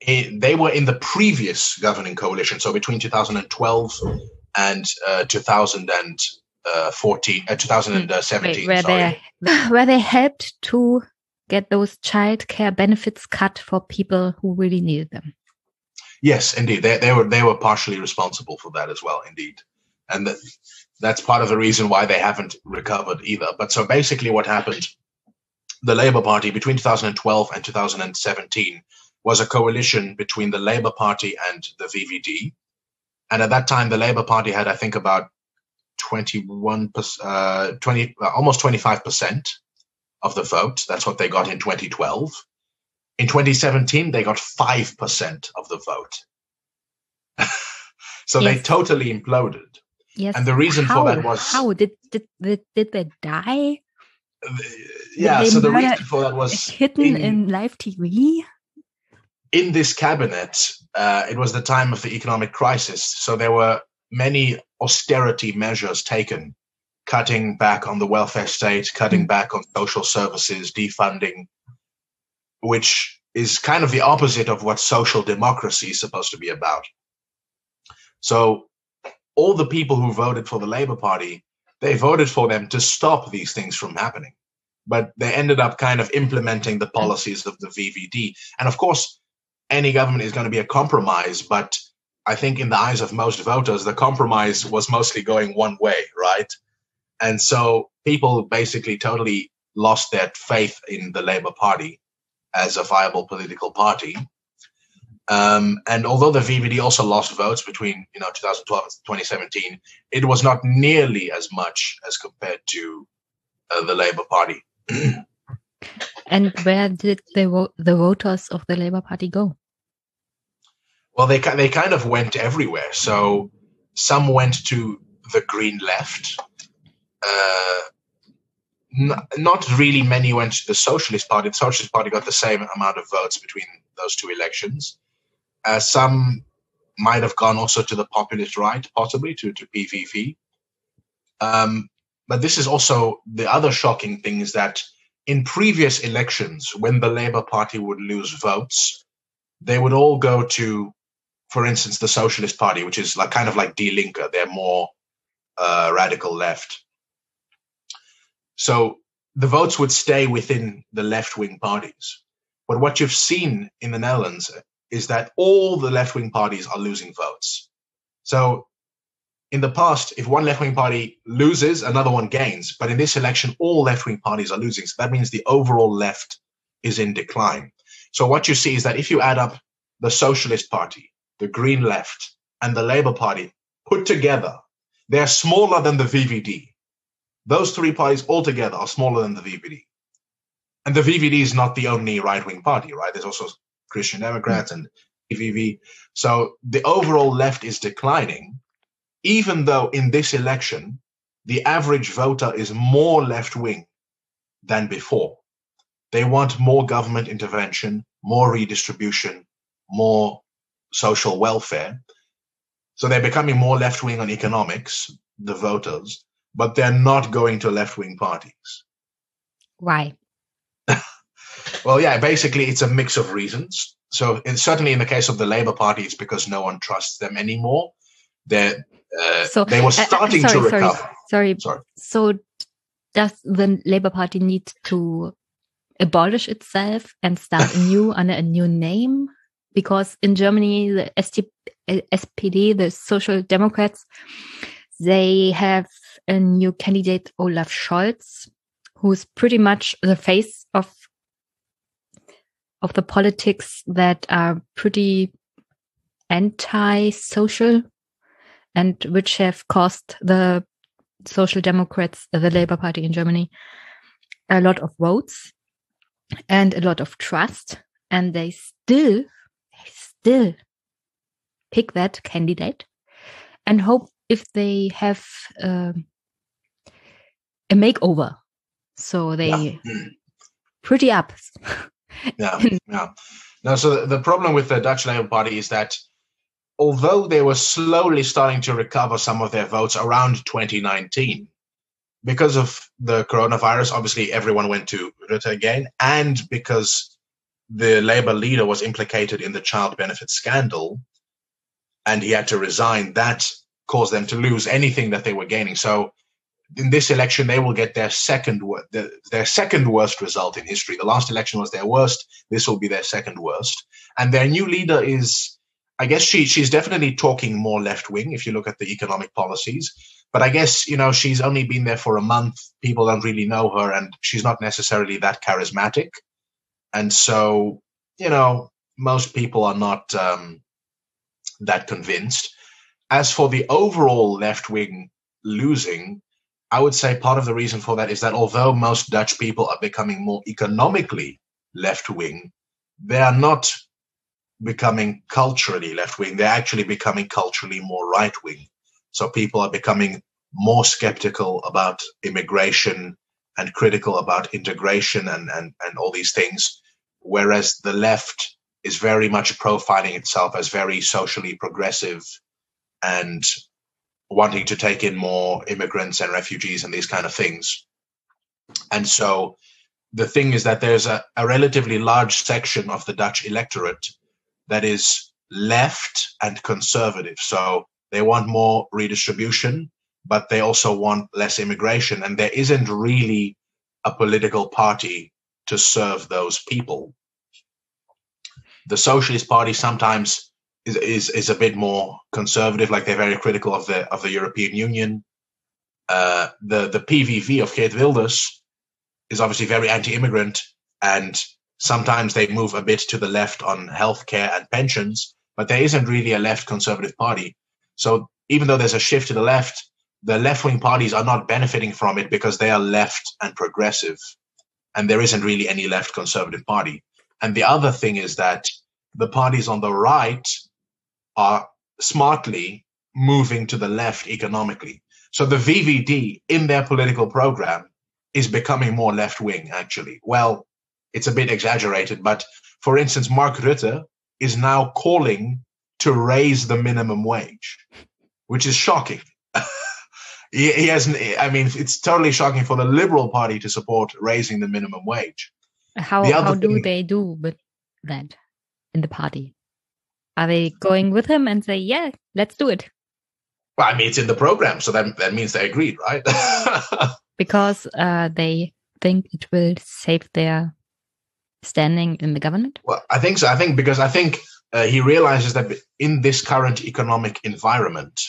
it, they were in the previous governing coalition, so between 2012 and uh, 2014, uh, 2017. Where, sorry. they where they helped to get those child care benefits cut for people who really needed them. Yes, indeed, they, they were they were partially responsible for that as well, indeed, and that, that's part of the reason why they haven't recovered either. But so basically, what happened? The Labour Party between 2012 and 2017 was a coalition between the Labour Party and the VVD, and at that time, the Labour Party had, I think, about 21 uh, 20 uh, almost 25 percent of the vote. That's what they got in 2012. In 2017, they got 5% of the vote. so yes. they totally imploded. Yes. And the reason how, for that was how did did did, did they die? yeah, they so the reason for that was hidden in, in live TV. In this cabinet, uh, it was the time of the economic crisis, so there were many austerity measures taken cutting back on the welfare state, cutting mm. back on social services, defunding, which is kind of the opposite of what social democracy is supposed to be about. So, all the people who voted for the Labour Party, they voted for them to stop these things from happening. But they ended up kind of implementing the policies of the VVD. And of course, any government is going to be a compromise, but I think in the eyes of most voters, the compromise was mostly going one way, right? And so people basically totally lost their faith in the Labour Party as a viable political party. Um, and although the VVD also lost votes between you know 2012 and 2017, it was not nearly as much as compared to uh, the Labour Party. and where did the the voters of the Labour Party go? Well, they they kind of went everywhere. So some went to the Green Left, uh, n- not really many went to the Socialist Party. The Socialist Party got the same amount of votes between those two elections. Uh, some might have gone also to the populist right, possibly to, to PVV. Um, but this is also the other shocking thing is that in previous elections, when the Labour Party would lose votes, they would all go to, for instance, the Socialist Party, which is like kind of like Die Linke. They're more uh, radical left. So the votes would stay within the left wing parties. But what you've seen in the Netherlands is that all the left wing parties are losing votes. So in the past, if one left wing party loses, another one gains. But in this election, all left wing parties are losing. So that means the overall left is in decline. So what you see is that if you add up the Socialist Party, the Green Left, and the Labour Party put together, they're smaller than the VVD. Those three parties altogether are smaller than the VVD. And the VVD is not the only right wing party, right? There's also Christian Democrats hmm. and PVV. So the overall left is declining, even though in this election, the average voter is more left wing than before. They want more government intervention, more redistribution, more social welfare. So they're becoming more left wing on economics, the voters, but they're not going to left wing parties. Why? well, yeah, basically, it's a mix of reasons. So, in, certainly in the case of the Labour Party, it's because no one trusts them anymore. They're, uh, so, they were starting uh, uh, sorry, to recover. Sorry, sorry. sorry. So, does the Labour Party need to abolish itself and start anew under a new name? Because in Germany, the ST, SPD, the Social Democrats, they have a new candidate, Olaf Scholz, who's pretty much the face of of the politics that are pretty anti-social and which have cost the social democrats the labor party in germany a lot of votes and a lot of trust and they still they still pick that candidate and hope if they have uh, a makeover. So they yeah. Pretty up. yeah, yeah. Now, so the, the problem with the Dutch Labour Party is that although they were slowly starting to recover some of their votes around 2019, because of the coronavirus, obviously everyone went to Rutte again, and because the Labour leader was implicated in the child benefit scandal, and he had to resign. That caused them to lose anything that they were gaining. So in this election, they will get their second their second worst result in history. The last election was their worst. This will be their second worst. And their new leader is, I guess she she's definitely talking more left wing if you look at the economic policies. But I guess you know she's only been there for a month. People don't really know her, and she's not necessarily that charismatic. And so you know most people are not um, that convinced. As for the overall left wing losing, I would say part of the reason for that is that although most Dutch people are becoming more economically left wing, they are not becoming culturally left wing. They're actually becoming culturally more right wing. So people are becoming more skeptical about immigration and critical about integration and, and, and all these things. Whereas the left is very much profiling itself as very socially progressive and wanting to take in more immigrants and refugees and these kind of things. And so the thing is that there's a, a relatively large section of the Dutch electorate that is left and conservative. So they want more redistribution, but they also want less immigration. And there isn't really a political party to serve those people. The Socialist Party sometimes is, is is a bit more conservative, like they're very critical of the of the European Union. Uh, the the PVV of Geert Wilders is obviously very anti-immigrant, and sometimes they move a bit to the left on healthcare and pensions, but there isn't really a left conservative party. So even though there's a shift to the left, the left wing parties are not benefiting from it because they are left and progressive, and there isn't really any left conservative party. And the other thing is that the parties on the right are smartly moving to the left economically. So the VVD in their political program is becoming more left wing, actually. Well, it's a bit exaggerated, but for instance, Mark Rutte is now calling to raise the minimum wage, which is shocking. he, he hasn't, I mean, it's totally shocking for the Liberal Party to support raising the minimum wage. How, how do they do with that in the party? Are they going with him and say, yeah, let's do it? Well, I mean, it's in the program, so that, that means they agreed, right? because uh, they think it will save their standing in the government? Well, I think so. I think because I think uh, he realizes that in this current economic environment,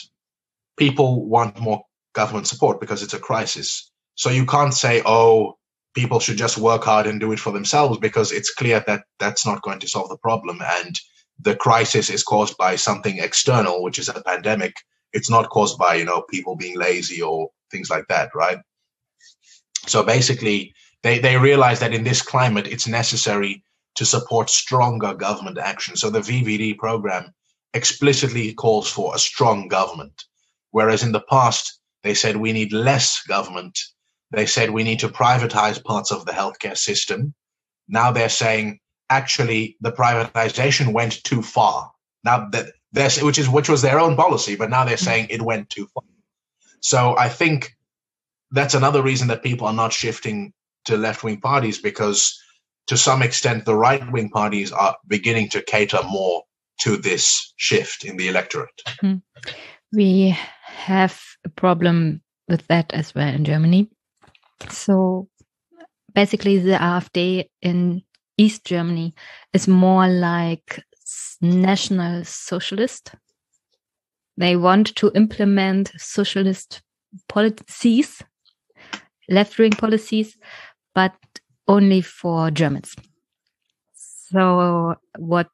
people want more government support because it's a crisis. So you can't say, oh, people should just work hard and do it for themselves because it's clear that that's not going to solve the problem. And the crisis is caused by something external, which is a pandemic. It's not caused by, you know, people being lazy or things like that, right? So basically, they, they realize that in this climate, it's necessary to support stronger government action. So the VVD program explicitly calls for a strong government. Whereas in the past, they said we need less government. They said we need to privatize parts of the healthcare system. Now they're saying actually the privatization went too far. Now that this, which is which was their own policy, but now they're mm. saying it went too far. So I think that's another reason that people are not shifting to left wing parties because to some extent the right wing parties are beginning to cater more to this shift in the electorate. Mm-hmm. We have a problem with that as well in Germany. So basically, the AfD in East Germany is more like national socialist. They want to implement socialist policies, left wing policies, but only for Germans. So what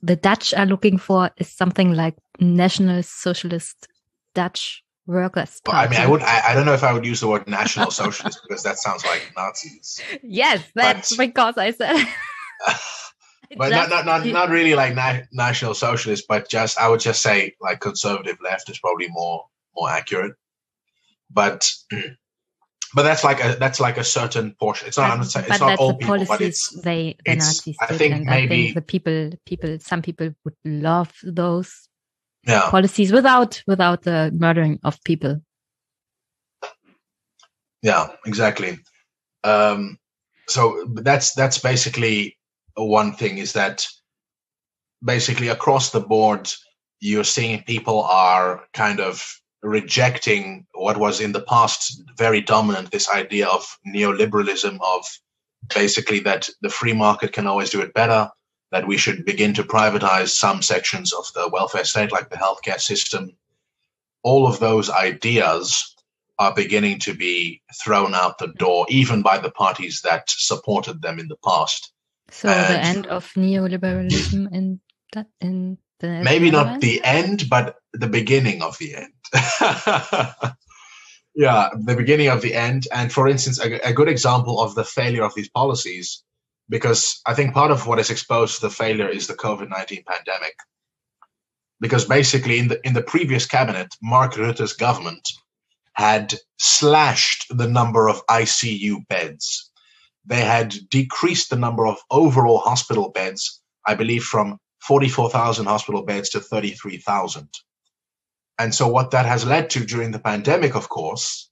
the Dutch are looking for is something like national socialist Dutch workers. Well, I mean, I would. I, I, don't know if I would use the word national socialist because that sounds like Nazis. Yes, that's but, because I said. but not, not not not really like na- national socialist, but just I would just say like conservative left is probably more more accurate. But but that's like a that's like a certain portion. It's not. But, it's not all people, but it's they the it's, Nazis. I think maybe I think the people people some people would love those yeah. policies without without the murdering of people. Yeah, exactly. Um, so that's that's basically one thing is that basically across the board, you're seeing people are kind of rejecting what was in the past very dominant this idea of neoliberalism of basically that the free market can always do it better that we should begin to privatize some sections of the welfare state like the healthcare system. All of those ideas are beginning to be thrown out the door even by the parties that supported them in the past. So and the end of neoliberalism in that in the maybe not the end but the beginning of the end yeah, the beginning of the end. And for instance, a, a, good example of the failure of these policies, because I think part of what has exposed the failure is the COVID nineteen pandemic. Because basically, in the in the previous cabinet, Mark Rutte's government had slashed the number of ICU beds. They had decreased the number of overall hospital beds, I believe, from 44,000 hospital beds to 33,000. And so what that has led to during the pandemic, of course,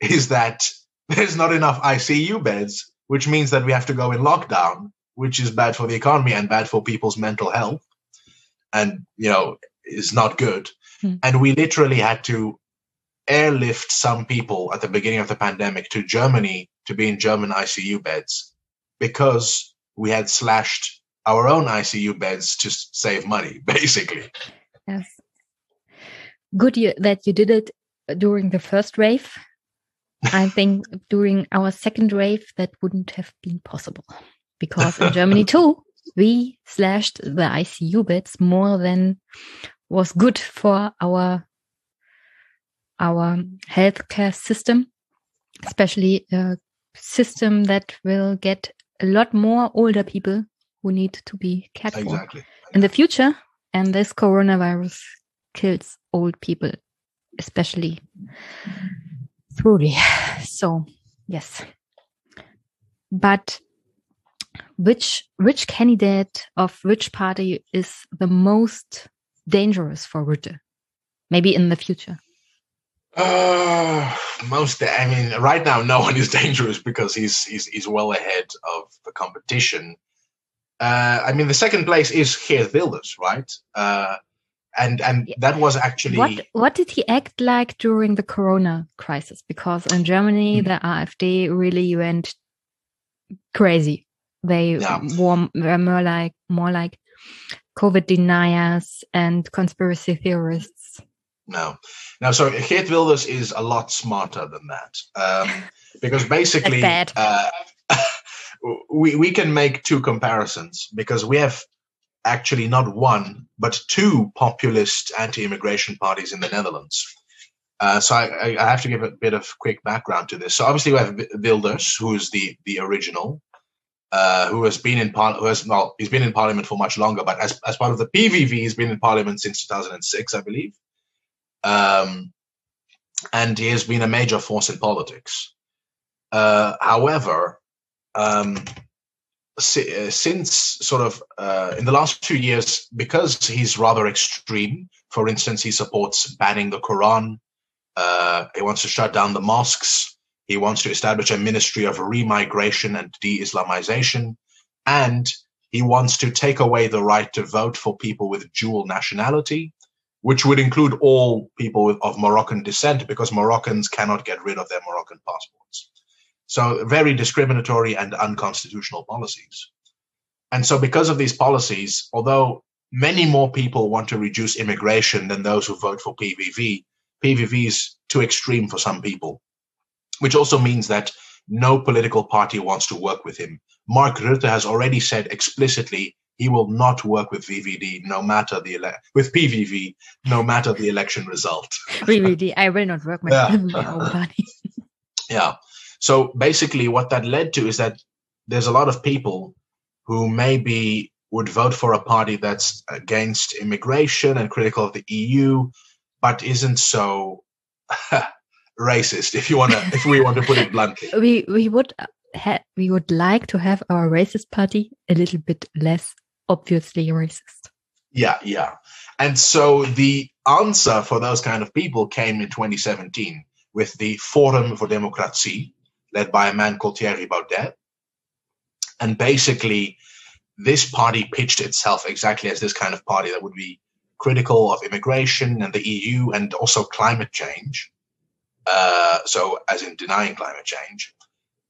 is that there's not enough ICU beds, which means that we have to go in lockdown, which is bad for the economy and bad for people's mental health. And, you know, is not good. Hmm. And we literally had to airlift some people at the beginning of the pandemic to Germany to be in German ICU beds because we had slashed our own ICU beds to save money, basically. Yes good you, that you did it during the first wave. I think during our second wave, that wouldn't have been possible because in Germany too, we slashed the ICU beds more than was good for our our healthcare system, especially a system that will get a lot more older people who need to be cared exactly. for in the future. And this coronavirus kills old people, especially truly. So, yes. But which which candidate of which party is the most dangerous for Rutte? Maybe in the future. Uh, most. I mean, right now, no one is dangerous because he's he's he's well ahead of the competition. Uh, I mean, the second place is Geert Wilders, right? Uh, and and that was actually what what did he act like during the corona crisis? Because in germany mm-hmm. the afd really went crazy. They yeah. were, were more like more like covid deniers and conspiracy theorists. No. Now so Geert Wilders is a lot smarter than that um, because basically uh, we, we can make two comparisons because we have actually not one, but two populist anti immigration parties in the Netherlands. Uh, so I, I, have to give a bit of quick background to this. So obviously we have Wilders, who is the the original, uh, who has been in par- who has well, he's been in parliament for much longer, but as as part of the PVV, he's been in parliament since 2006, I believe. Um, and he has been a major force in politics. Uh, however, um, since sort of uh, in the last two years, because he's rather extreme. For instance, he supports banning the Quran. Uh, he wants to shut down the mosques. He wants to establish a ministry of remigration and de-Islamization, and he wants to take away the right to vote for people with dual nationality, which would include all people of Moroccan descent, because Moroccans cannot get rid of their Moroccan passports. So very discriminatory and unconstitutional policies. And so because of these policies, although many more people want to reduce immigration than those who vote for PVV, PVV is too extreme for some people, which also means that no political party wants to work with him. Mark Rutte has already said explicitly he will not work with VVD no matter the ele- with PVV no matter the election result. VVD, I will not work with yeah. my own party. yeah. So basically, what that led to is that there's a lot of people who maybe would vote for a party that's against immigration and critical of the EU, but isn't so racist. If you want to, if we want to put it bluntly, we we would ha- we would like to have our racist party a little bit less obviously racist. Yeah, yeah. And so the answer for those kind of people came in 2017 with the Forum for Democratie, led by a man called Thierry Baudet. And basically, this party pitched itself exactly as this kind of party that would be critical of immigration and the EU and also climate change. Uh, so, as in denying climate change,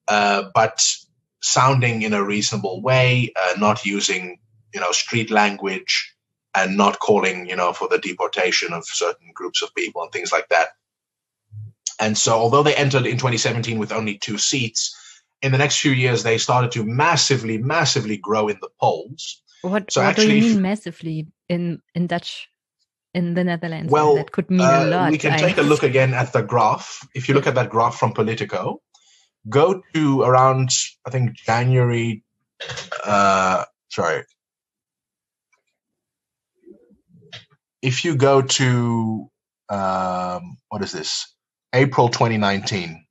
uh, but sounding in a reasonable way, uh, not using you know street language, and not calling you know for the deportation of certain groups of people and things like that. And so, although they entered in 2017 with only two seats, in the next few years they started to massively, massively grow in the polls. What, so what actually, do you mean massively in in Dutch? In the Netherlands, well, that could mean uh, a lot. We can I... take a look again at the graph. If you look at that graph from Politico, go to around I think January. Uh, sorry, if you go to um, what is this April 2019,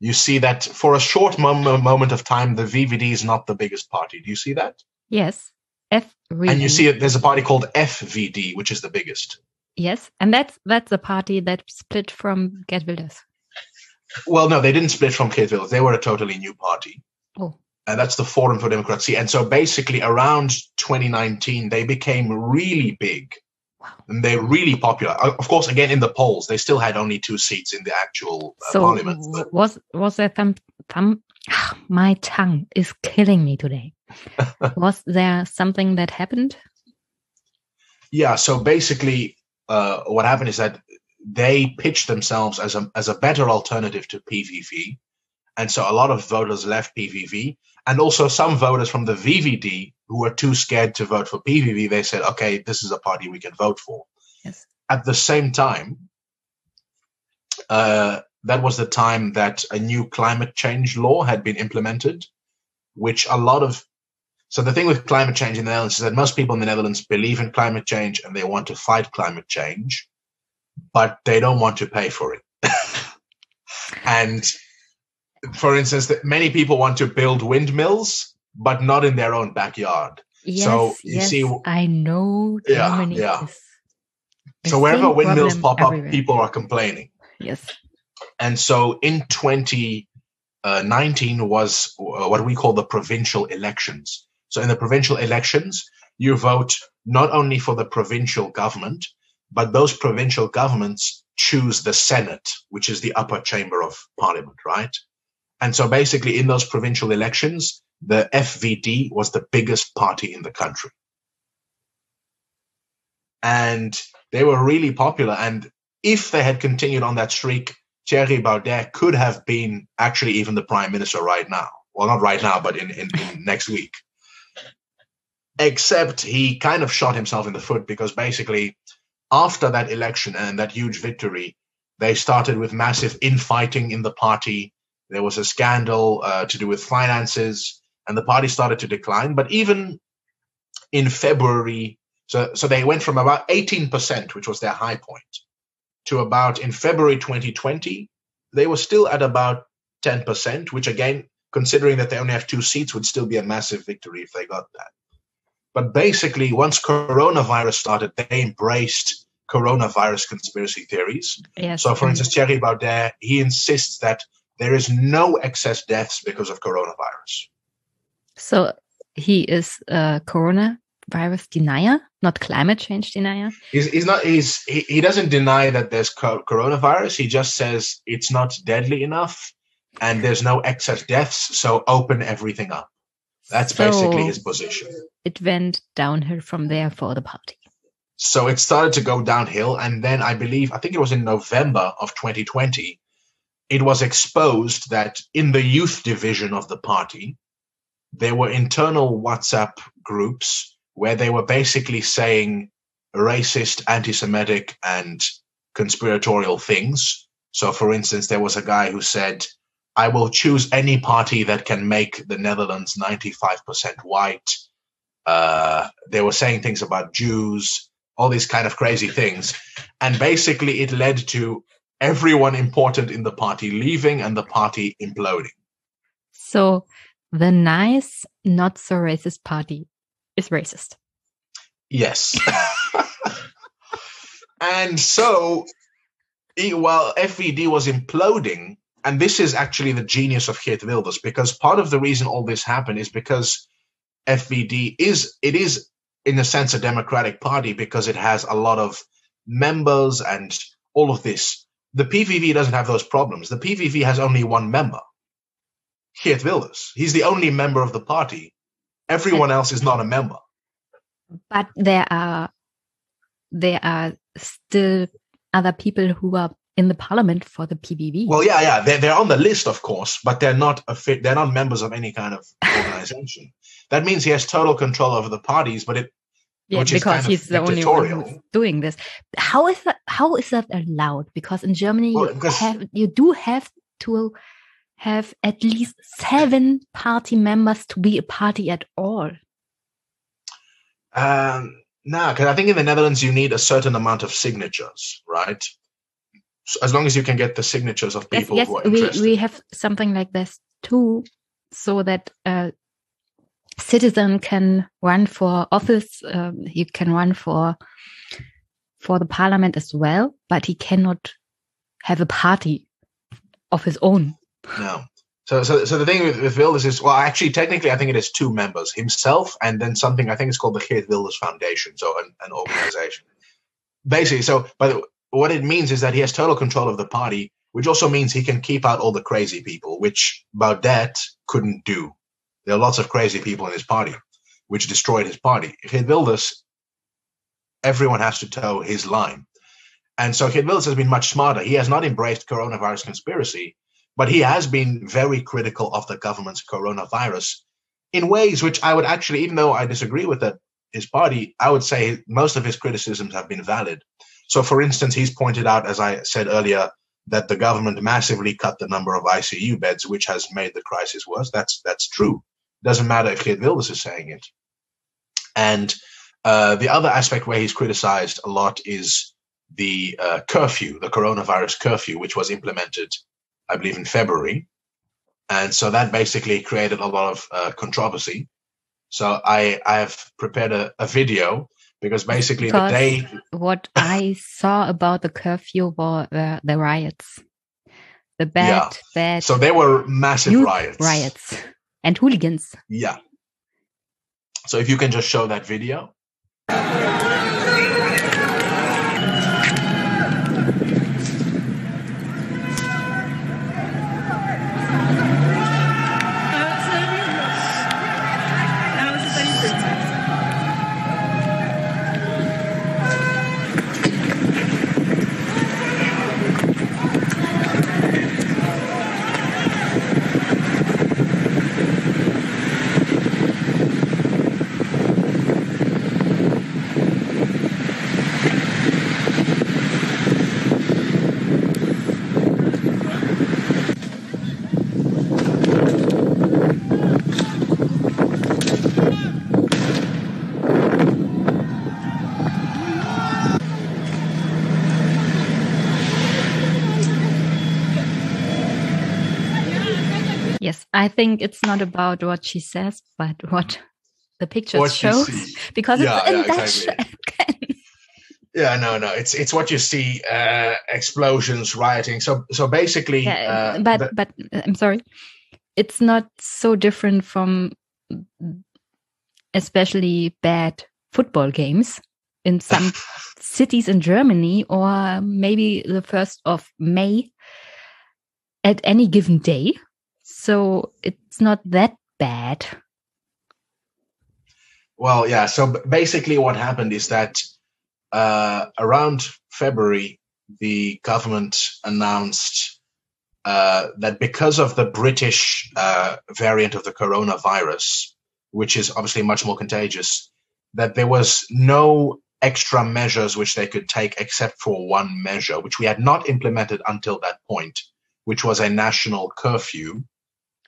you see that for a short mom- moment of time, the VVD is not the biggest party. Do you see that? Yes. F. And you see it, there's a party called FVD, which is the biggest. Yes, and that's that's a party that split from Geert Wilders. Well, no, they didn't split from Geert Wilders. They were a totally new party. Oh. And that's the Forum for Democracy. And so basically around 2019, they became really big and they're really popular. Of course, again in the polls, they still had only two seats in the actual uh, so parliament. But... Was was there some some? my tongue is killing me today. was there something that happened? Yeah. So basically, uh, what happened is that they pitched themselves as a as a better alternative to PVV, and so a lot of voters left PVV, and also some voters from the VVD who were too scared to vote for PVV, they said, okay, this is a party we can vote for. Yes. At the same time, uh, that was the time that a new climate change law had been implemented, which a lot of so the thing with climate change in the Netherlands is that most people in the Netherlands believe in climate change and they want to fight climate change, but they don't want to pay for it. and for instance, that many people want to build windmills, but not in their own backyard. Yes, so you yes, see, I know Germany yeah, yeah. So wherever windmills pop everywhere. up, people are complaining. Yes. And so in 2019 was uh, what we call the provincial elections. So in the provincial elections, you vote not only for the provincial government, but those provincial governments choose the Senate, which is the upper chamber of parliament, right? And so basically in those provincial elections, the FVD was the biggest party in the country. And they were really popular. And if they had continued on that streak, Thierry Baudet could have been actually even the prime minister right now. Well, not right now, but in, in, in next week. Except he kind of shot himself in the foot because basically, after that election and that huge victory, they started with massive infighting in the party. There was a scandal uh, to do with finances, and the party started to decline. But even in February, so so they went from about 18%, which was their high point, to about in February 2020, they were still at about 10%, which again, considering that they only have two seats, would still be a massive victory if they got that. But basically, once coronavirus started, they embraced coronavirus conspiracy theories. Yes. So, for instance, Thierry Baudet, he insists that there is no excess deaths because of coronavirus. So he is a coronavirus denier, not climate change denier. He's, he's not. He's he, he doesn't deny that there's coronavirus. He just says it's not deadly enough, and there's no excess deaths. So open everything up. That's so basically his position. It went downhill from there for the party. So it started to go downhill, and then I believe I think it was in November of 2020 it was exposed that in the youth division of the party, there were internal WhatsApp groups where they were basically saying racist, anti Semitic, and conspiratorial things. So, for instance, there was a guy who said, I will choose any party that can make the Netherlands 95% white. Uh, they were saying things about Jews, all these kind of crazy things. And basically, it led to everyone important in the party leaving and the party imploding. So the nice, not so racist party is racist. Yes. and so while FVD was imploding, and this is actually the genius of Geert Wilders, because part of the reason all this happened is because FVD is it is in a sense a democratic party because it has a lot of members and all of this. The PVV doesn't have those problems. The PVV has only one member, Geert Wilders. He's the only member of the party. Everyone else is not a member. But there are there are still other people who are in the parliament for the PVV. Well, yeah, yeah, they're, they're on the list, of course, but they're not a fit, they're not members of any kind of organization. that means he has total control over the parties, but it yeah, because he's the only one who's doing this. How is that? How is that allowed? Because in Germany, well, you have you do have to have at least seven party members to be a party at all. Um, no, because I think in the Netherlands you need a certain amount of signatures, right? So as long as you can get the signatures of people yes, yes, we, we have something like this too, so that uh, citizen can run for office. Um, he can run for for the parliament as well, but he cannot have a party of his own. No. So, so, so the thing with, with Wilders is, well, actually, technically, I think it is two members, himself and then something, I think it's called the Geert Wilders Foundation, so an, an organization. Basically, so, but what it means is that he has total control of the party, which also means he can keep out all the crazy people, which Baudet couldn't do. There are lots of crazy people in his party, which destroyed his party. Geert Wilders, everyone has to toe his line. And so Geert Wilders has been much smarter. He has not embraced coronavirus conspiracy but he has been very critical of the government's coronavirus in ways which I would actually, even though I disagree with his party, I would say most of his criticisms have been valid. So, for instance, he's pointed out, as I said earlier, that the government massively cut the number of ICU beds, which has made the crisis worse. That's that's true. Doesn't matter if Geert Wilders is saying it. And uh, the other aspect where he's criticized a lot is the uh, curfew, the coronavirus curfew, which was implemented I believe, in February. And so that basically created a lot of uh, controversy. So I, I have prepared a, a video because basically because the day. what I saw about the curfew were the riots. The bad, yeah. bad. So there were massive riots. Riots and hooligans. Yeah. So if you can just show that video. I think it's not about what she says, but what the picture shows because yeah, it's in yeah, Dutch. Exactly. yeah, no, no, it's it's what you see: uh, explosions, rioting. So, so basically, yeah, uh, but the, but I'm sorry, it's not so different from especially bad football games in some cities in Germany, or maybe the first of May at any given day so it's not that bad. Well, yeah. So basically, what happened is that uh, around February, the government announced uh, that because of the British uh, variant of the coronavirus, which is obviously much more contagious, that there was no extra measures which they could take except for one measure, which we had not implemented until that point, which was a national curfew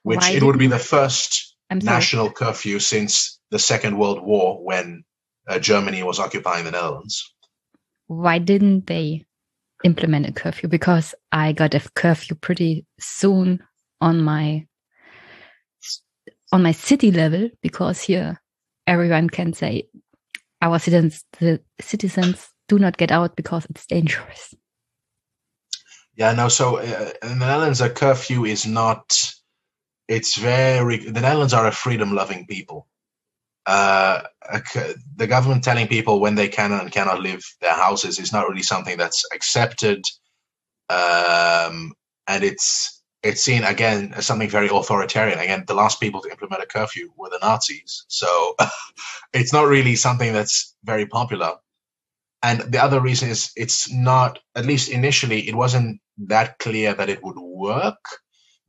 which Why it would be the first national curfew since the Second World War when uh, Germany was occupying the Netherlands. Why didn't they implement a curfew? Because I got a curfew pretty soon on my on my city level because here everyone can say our citizens the citizens do not get out because it's dangerous. Yeah, no. So uh, in the Netherlands, a curfew is not it's very the Netherlands are a freedom loving people. uh, the government telling people when they can and cannot leave their houses is not really something that's accepted, um, and it's it's seen again as something very authoritarian. Again, the last people to implement a curfew were the Nazis, so it's not really something that's very popular. And the other reason is it's not, at least initially, it wasn't that clear that it would work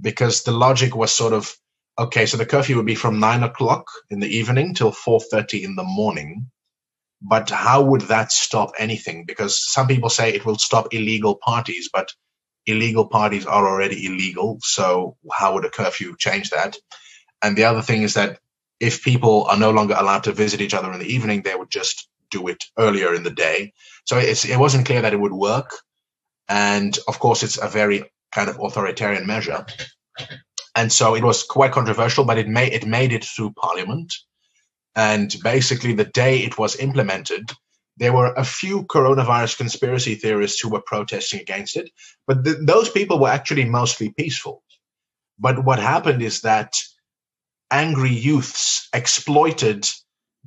because the logic was sort of okay, so the curfew would be from nine o'clock in the evening till four thirty in the morning. But how would that stop anything? Because some people say it will stop illegal parties, but illegal parties are already illegal. So how would a curfew change that? And the other thing is that if people are no longer allowed to visit each other in the evening, they would just do it earlier in the day. So it wasn't clear that it would work. And of course, it's a very kind of authoritarian measure. And so it was quite controversial, but it made it made it through Parliament. And basically, the day it was implemented, there were a few coronavirus conspiracy theorists who were protesting against it, but th- those people were actually mostly peaceful. But what happened is that angry youths exploited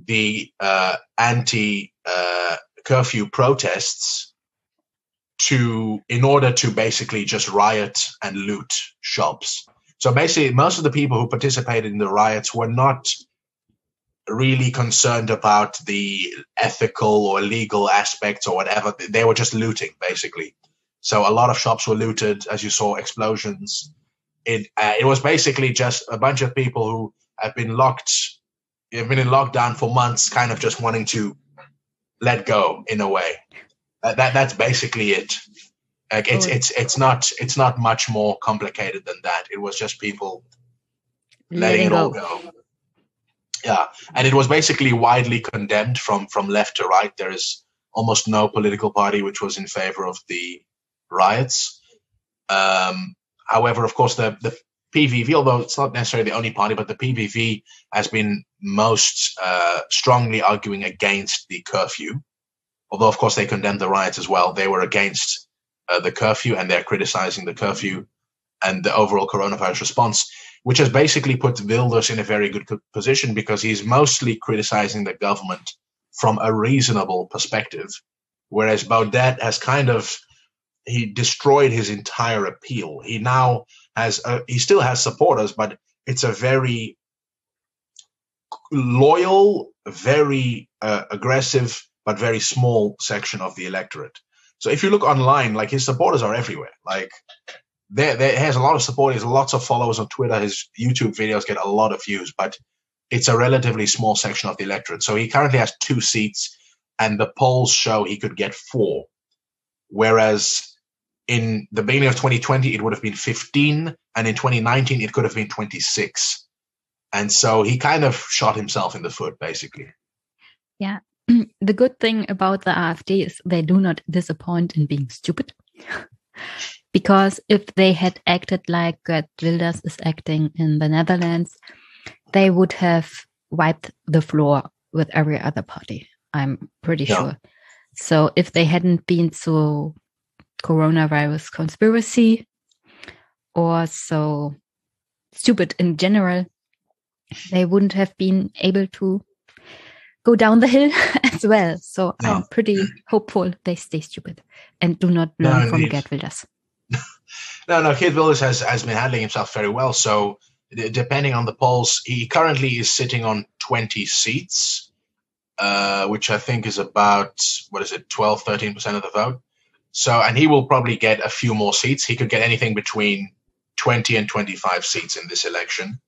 the uh, anti uh, curfew protests to in order to basically just riot and loot shops. So basically, most of the people who participated in the riots were not really concerned about the ethical or legal aspects or whatever. They were just looting, basically. So a lot of shops were looted, as you saw, explosions. It uh, it was basically just a bunch of people who have been locked, have been in lockdown for months, kind of just wanting to let go in a way. Uh, that that's basically it. Like it's it's it's not it's not much more complicated than that. It was just people letting, letting it all go. Yeah, and it was basically widely condemned from from left to right. There is almost no political party which was in favor of the riots. Um, however, of course, the the PVV, although it's not necessarily the only party, but the PVV has been most uh, strongly arguing against the curfew. Although, of course, they condemned the riots as well. They were against uh, the curfew and they're criticizing the curfew and the overall coronavirus response which has basically put Wilders in a very good position because he's mostly criticizing the government from a reasonable perspective, whereas Baudet has kind of he destroyed his entire appeal. He now has a, he still has supporters, but it's a very loyal, very uh, aggressive, but very small section of the electorate. So if you look online, like his supporters are everywhere. Like there, there has a lot of support. He has lots of followers on Twitter. His YouTube videos get a lot of views, but it's a relatively small section of the electorate. So he currently has two seats, and the polls show he could get four. Whereas in the beginning of 2020, it would have been 15, and in 2019, it could have been 26. And so he kind of shot himself in the foot, basically. Yeah. The good thing about the AfD is they do not disappoint in being stupid. because if they had acted like Geert Wilders is acting in the Netherlands, they would have wiped the floor with every other party. I'm pretty yeah. sure. So if they hadn't been so coronavirus conspiracy or so stupid in general, they wouldn't have been able to go down the hill as well. So. I'm pretty hopeful they stay stupid and do not learn no, from Geert Wilders. no, no, Geert Wilders has, has been handling himself very well. So depending on the polls, he currently is sitting on 20 seats, uh, which I think is about, what is it, 12, 13% of the vote. So, and he will probably get a few more seats. He could get anything between 20 and 25 seats in this election,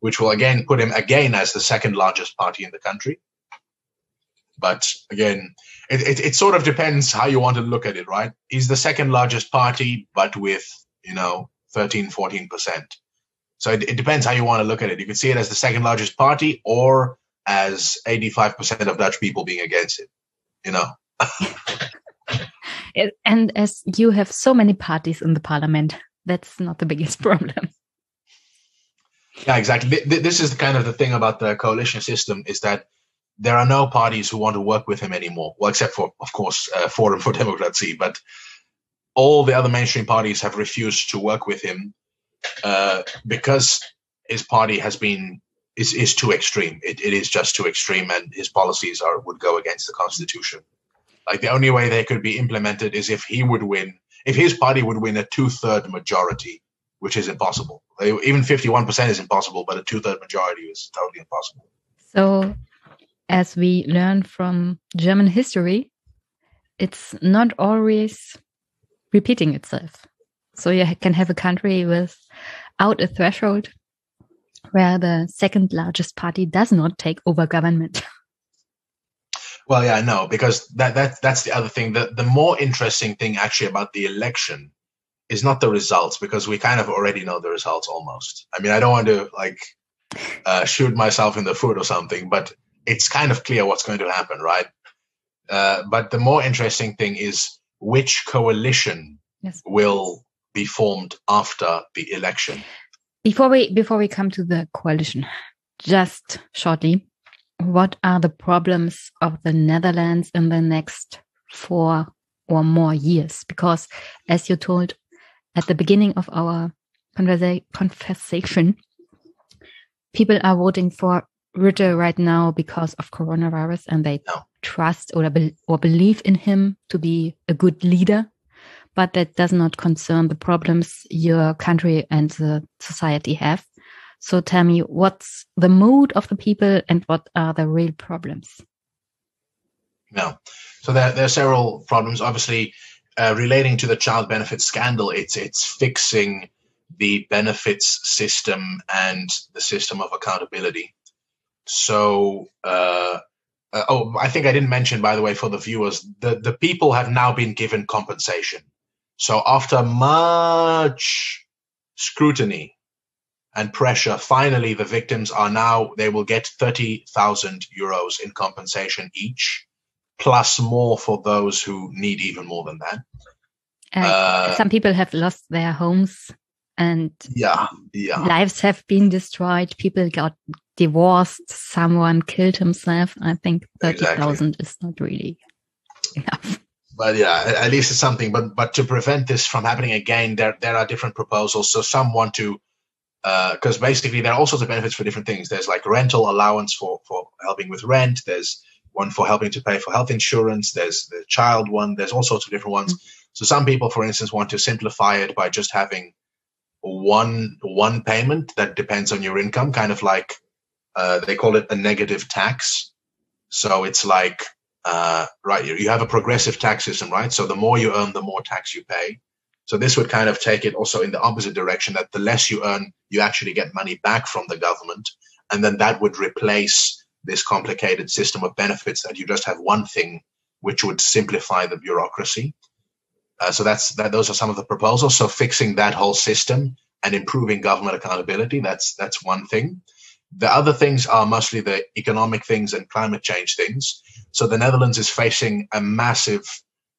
which will again put him again as the second largest party in the country. But again, it, it, it, sort of depends how you want to look at it, right? He's the second largest party, but with, you know, 13, 14%. So it, it depends how you want to look at it. You can see it as the second largest party or as 85% of Dutch people being against it, you know? and as you have so many parties in the parliament, that's not the biggest problem. Yeah, exactly. This is kind of the thing about the coalition system is that there are no parties who want to work with him anymore. Well, except for, of course, uh, Forum for Democracy, but all the other mainstream parties have refused to work with him uh, because his party has been is is too extreme. It, it is just too extreme, and his policies are would go against the constitution. Like the only way they could be implemented is if he would win, if his party would win a two third majority, which is impossible. Even fifty one percent is impossible, but a two third majority is totally impossible. So, as we learn from German history, it's not always repeating itself. So you can have a country without a threshold where the second largest party does not take over government. Well, yeah, no, because that that that's the other thing. The the more interesting thing actually about the election is not the results, because we kind of already know the results almost. I mean, I don't want to like uh, shoot myself in the foot or something, but it's kind of clear what's going to happen, right? Uh, but the more interesting thing is which coalition yes. will be formed after the election. Before we before we come to the coalition, just shortly, what are the problems of the Netherlands in the next four or more years? Because as you told at the beginning of our conversa conversation, people are voting for Rutte right now because of coronavirus and they no. trust or, be or believe in him to be a good leader. But that does not concern the problems your country and the society have. So tell me, what's the mood of the people and what are the real problems? No. So there, there are several problems. Obviously, uh, relating to the child benefit scandal, it's it's fixing the benefits system and the system of accountability. So, uh, uh, oh, I think I didn't mention, by the way, for the viewers, the, the people have now been given compensation. So after much scrutiny and pressure, finally the victims are now, they will get 30,000 euros in compensation each, plus more for those who need even more than that. Uh, uh, some people have lost their homes and yeah, yeah. lives have been destroyed. People got divorced. Someone killed himself. I think 30,000 exactly. is not really enough but yeah, at least it's something. But but to prevent this from happening again, there there are different proposals. So some want to because uh, basically there are all sorts of benefits for different things. There's like rental allowance for for helping with rent. There's one for helping to pay for health insurance. There's the child one. There's all sorts of different ones. Mm-hmm. So some people, for instance, want to simplify it by just having one one payment that depends on your income, kind of like uh, they call it a negative tax. So it's like uh, right, you have a progressive tax system, right? So the more you earn, the more tax you pay. So this would kind of take it also in the opposite direction that the less you earn, you actually get money back from the government. And then that would replace this complicated system of benefits that you just have one thing, which would simplify the bureaucracy. Uh, so that's that. Those are some of the proposals. So fixing that whole system and improving government accountability. That's that's one thing. The other things are mostly the economic things and climate change things. So the Netherlands is facing a massive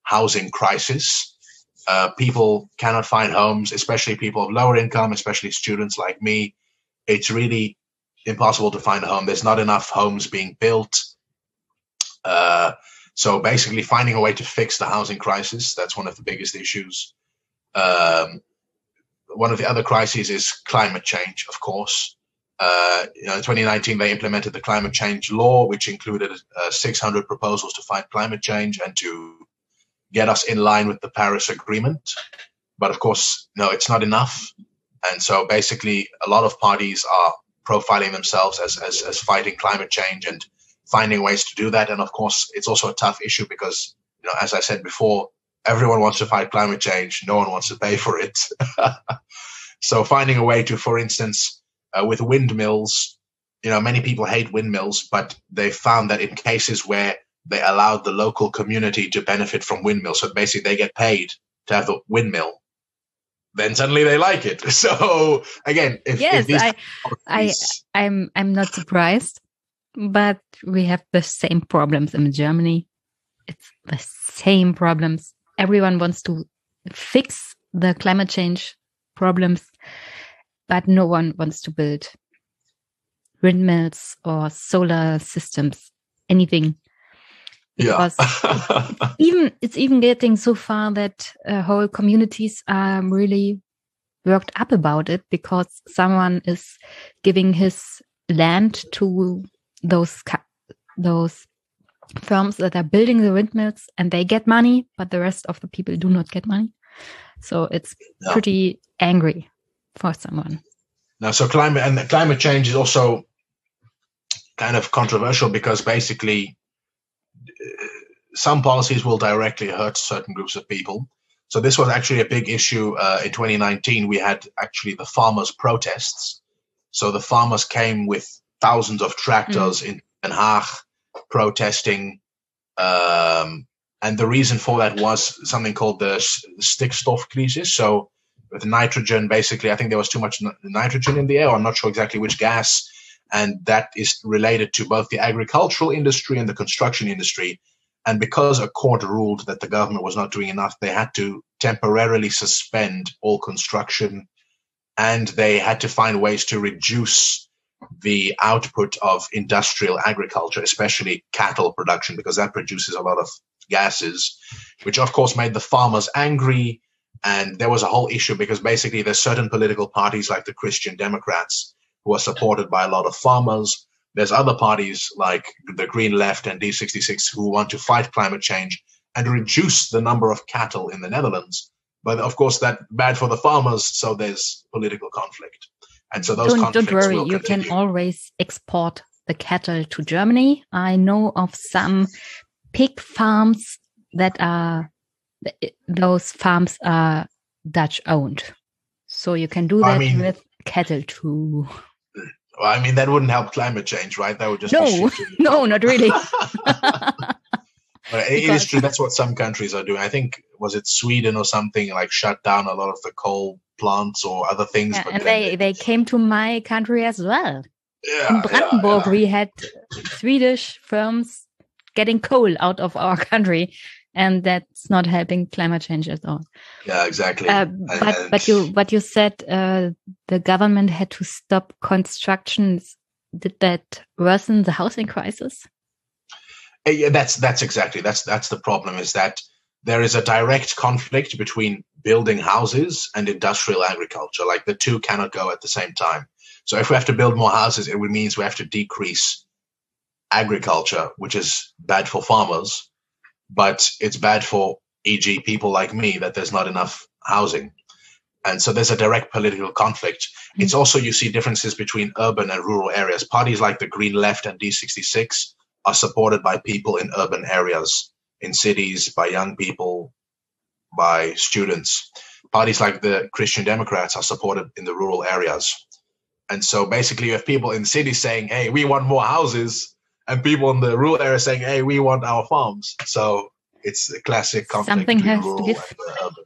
housing crisis. Uh, people cannot find homes, especially people of lower income, especially students like me. It's really impossible to find a home. There's not enough homes being built. Uh, so basically, finding a way to fix the housing crisis, that's one of the biggest issues. Um, one of the other crises is climate change, of course. Uh, you know, in 2019, they implemented the climate change law, which included uh, 600 proposals to fight climate change and to get us in line with the Paris Agreement. But of course, no, it's not enough. And so basically, a lot of parties are profiling themselves as, as, as fighting climate change and finding ways to do that. And of course, it's also a tough issue because, you know, as I said before, everyone wants to fight climate change. No one wants to pay for it. so finding a way to, for instance, uh, with windmills, you know, many people hate windmills, but they found that in cases where they allowed the local community to benefit from windmills. So basically, they get paid to have the windmill. Then suddenly they like it. So again, if, yes, if I, I, I'm, I'm not surprised, but we have the same problems in Germany. It's the same problems. Everyone wants to fix the climate change problems, but no one wants to build windmills or solar systems, anything yeah. it's even it's even getting so far that uh, whole communities are really worked up about it because someone is giving his land to those those firms that are building the windmills and they get money, but the rest of the people do not get money. So it's yeah. pretty angry for someone. Now, so climate and climate change is also kind of controversial because basically uh, some policies will directly hurt certain groups of people. So this was actually a big issue uh, in 2019. We had actually the farmers' protests. So the farmers came with thousands of tractors mm. in Den Haag protesting. Um, and the reason for that was something called the stikstof crisis. So with nitrogen, basically, I think there was too much nitrogen in the air. I'm not sure exactly which gas. And that is related to both the agricultural industry and the construction industry. And because a court ruled that the government was not doing enough, they had to temporarily suspend all construction and they had to find ways to reduce the output of industrial agriculture, especially cattle production, because that produces a lot of gases, which of course made the farmers angry. And there was a whole issue because basically there's certain political parties like the Christian Democrats who are supported by a lot of farmers. There's other parties like the Green Left and D66 who want to fight climate change and reduce the number of cattle in the Netherlands. But of course, that's bad for the farmers, so there's political conflict. And so those don't, don't worry, you can always export the cattle to Germany. I know of some pig farms that are those farms are Dutch owned. So you can do that I mean, with cattle too. Well, I mean that wouldn't help climate change, right? That would just no, no, not really. It is true. That's what some countries are doing. I think was it Sweden or something like shut down a lot of the coal plants or other things. Yeah, and they they came to my country as well. Yeah, In Brandenburg, yeah, we had Swedish firms getting coal out of our country, and that's not helping climate change at all. Yeah, exactly. Uh, but and, but you what you said, uh, the government had to stop constructions. Did that worsen the housing crisis? Uh, yeah, that's that's exactly that's that's the problem. Is that there is a direct conflict between building houses and industrial agriculture. Like the two cannot go at the same time. So if we have to build more houses, it means we have to decrease agriculture, which is bad for farmers, but it's bad for, e.g., people like me, that there's not enough housing. And so there's a direct political conflict. Mm-hmm. It's also, you see differences between urban and rural areas. Parties like the Green Left and D66 are supported by people in urban areas, in cities, by young people, by students. Parties like the Christian Democrats are supported in the rural areas. And so basically, you have people in cities saying, hey, we want more houses, and people in the rural area saying, hey, we want our farms. So it's a classic conflict Something has to urban.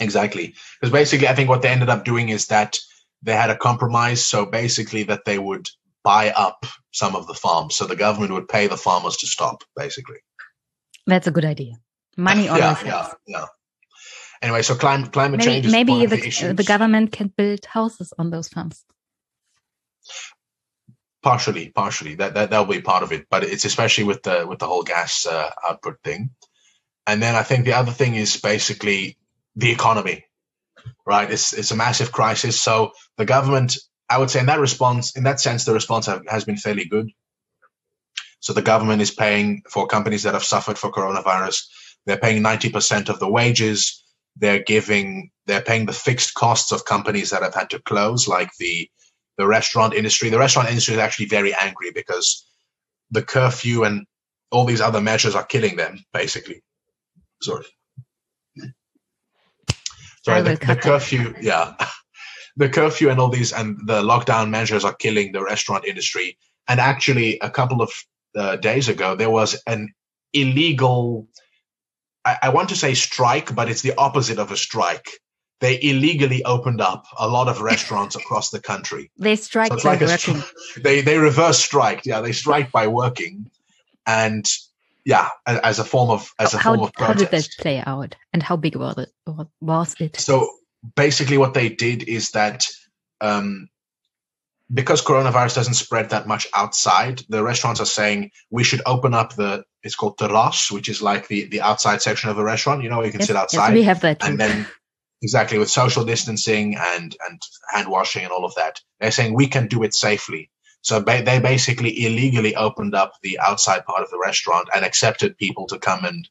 Exactly. Because basically, I think what they ended up doing is that they had a compromise. So basically, that they would buy up some of the farms. So the government would pay the farmers to stop, basically. That's a good idea. Money always yeah, yeah, yeah. Anyway, so climate climate maybe, change. maybe the, the, the government can build houses on those farms. Partially, partially. That that that'll be part of it, but it's especially with the with the whole gas uh, output thing. And then I think the other thing is basically the economy, right? It's it's a massive crisis. So the government, I would say, in that response, in that sense, the response have, has been fairly good. So the government is paying for companies that have suffered for coronavirus they're paying 90% of the wages. They're giving, they're paying the fixed costs of companies that have had to close, like the, the restaurant industry. The restaurant industry is actually very angry because the curfew and all these other measures are killing them, basically. Sorry. Sorry, the, the curfew, yeah. The curfew and all these and the lockdown measures are killing the restaurant industry. And actually, a couple of uh, days ago, there was an illegal I, I want to say strike, but it's the opposite of a strike. They illegally opened up a lot of restaurants across the country. They strike so by working. They they reverse strike. Yeah, they strike by working, and yeah, as a form of as a how, form of protest. How did that play out, and how big was it? Was it? So basically, what they did is that um, because coronavirus doesn't spread that much outside, the restaurants are saying we should open up the it's called terras, which is like the the outside section of a restaurant. You know, you can yes, sit outside. Yes, we have that. Too. And then exactly with social distancing and and hand washing and all of that. They're saying we can do it safely. So ba- they basically illegally opened up the outside part of the restaurant and accepted people to come and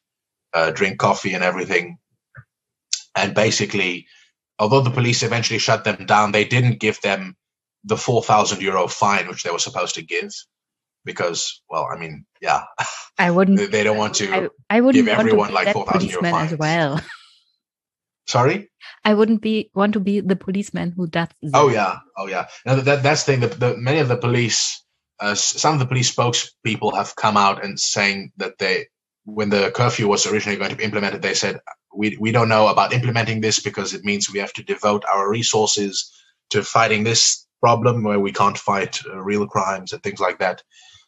uh, drink coffee and everything. And basically, although the police eventually shut them down, they didn't give them the 4,000 euro fine, which they were supposed to give. Because, well, I mean, yeah, I wouldn't. they, they don't want to. I, I wouldn't give want to everyone like 4,000 euro policeman as fines. well. Sorry? I wouldn't be want to be the policeman who does. That. Oh yeah, oh yeah. Now that, that that's the thing. The, the many of the police, uh, some of the police spokespeople have come out and saying that they, when the curfew was originally going to be implemented, they said we we don't know about implementing this because it means we have to devote our resources to fighting this problem where we can't fight uh, real crimes and things like that.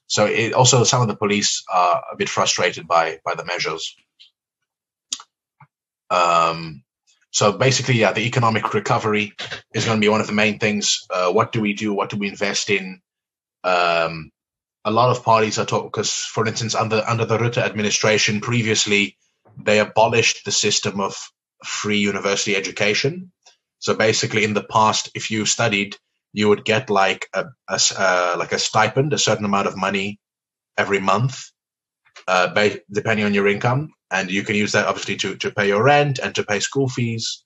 So it also some of the police are a bit frustrated by by the measures. Um, so basically, yeah, the economic recovery is going to be one of the main things. Uh, what do we do? What do we invest in? Um, a lot of parties are talking because, for instance, under under the Rutte administration, previously they abolished the system of free university education. So basically, in the past, if you studied, you would get like a, a uh, like a stipend, a certain amount of money every month, uh, ba- depending on your income, and you can use that obviously to to pay your rent and to pay school fees.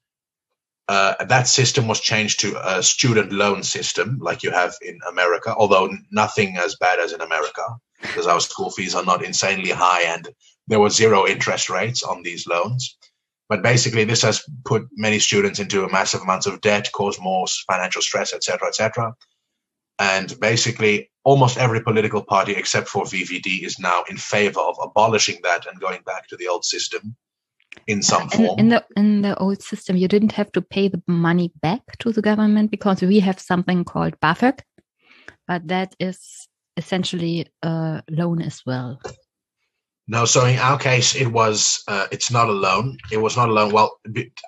Uh, that system was changed to a student loan system, like you have in America, although nothing as bad as in America, because our school fees are not insanely high and there were zero interest rates on these loans. But basically, this has put many students into massive amounts of debt, caused more financial stress, etc., etc. And basically, almost every political party except for VVD is now in favor of abolishing that and going back to the old system in some in, form. in the in the old system, you didn't have to pay the money back to the government because we have something called BAföG, but that is essentially a loan as well. No, so in our case, it was uh, it's not a loan. It was not a loan. Well,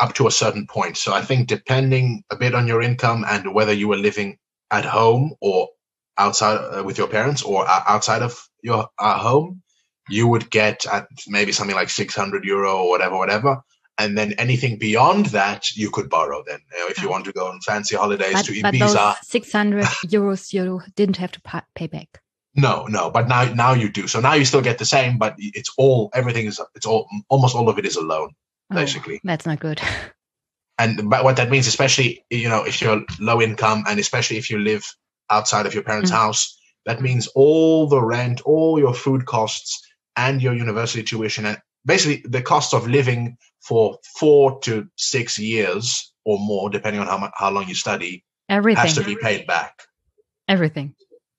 up to a certain point. So I think depending a bit on your income and whether you were living at home or outside uh, with your parents or o- outside of your uh, home, you would get at maybe something like six hundred euro or whatever, whatever. And then anything beyond that, you could borrow. Then, you know, if you want to go on fancy holidays But, to Ibiza, 600 euros you didn't have to pay back. No, no, but now now you do. So now you still get the same, but it's all everything is it's all almost all of it is a loan Oh, basically. that's not good. And but what that means, especially you know if you're low income and especially if you live outside of your parents' Mm. house, that means all the rent, all your food costs, and your university tuition, and basically the cost of living for four to six years or more, depending on how much, how long you study, Everything. has to be paid back. Everything.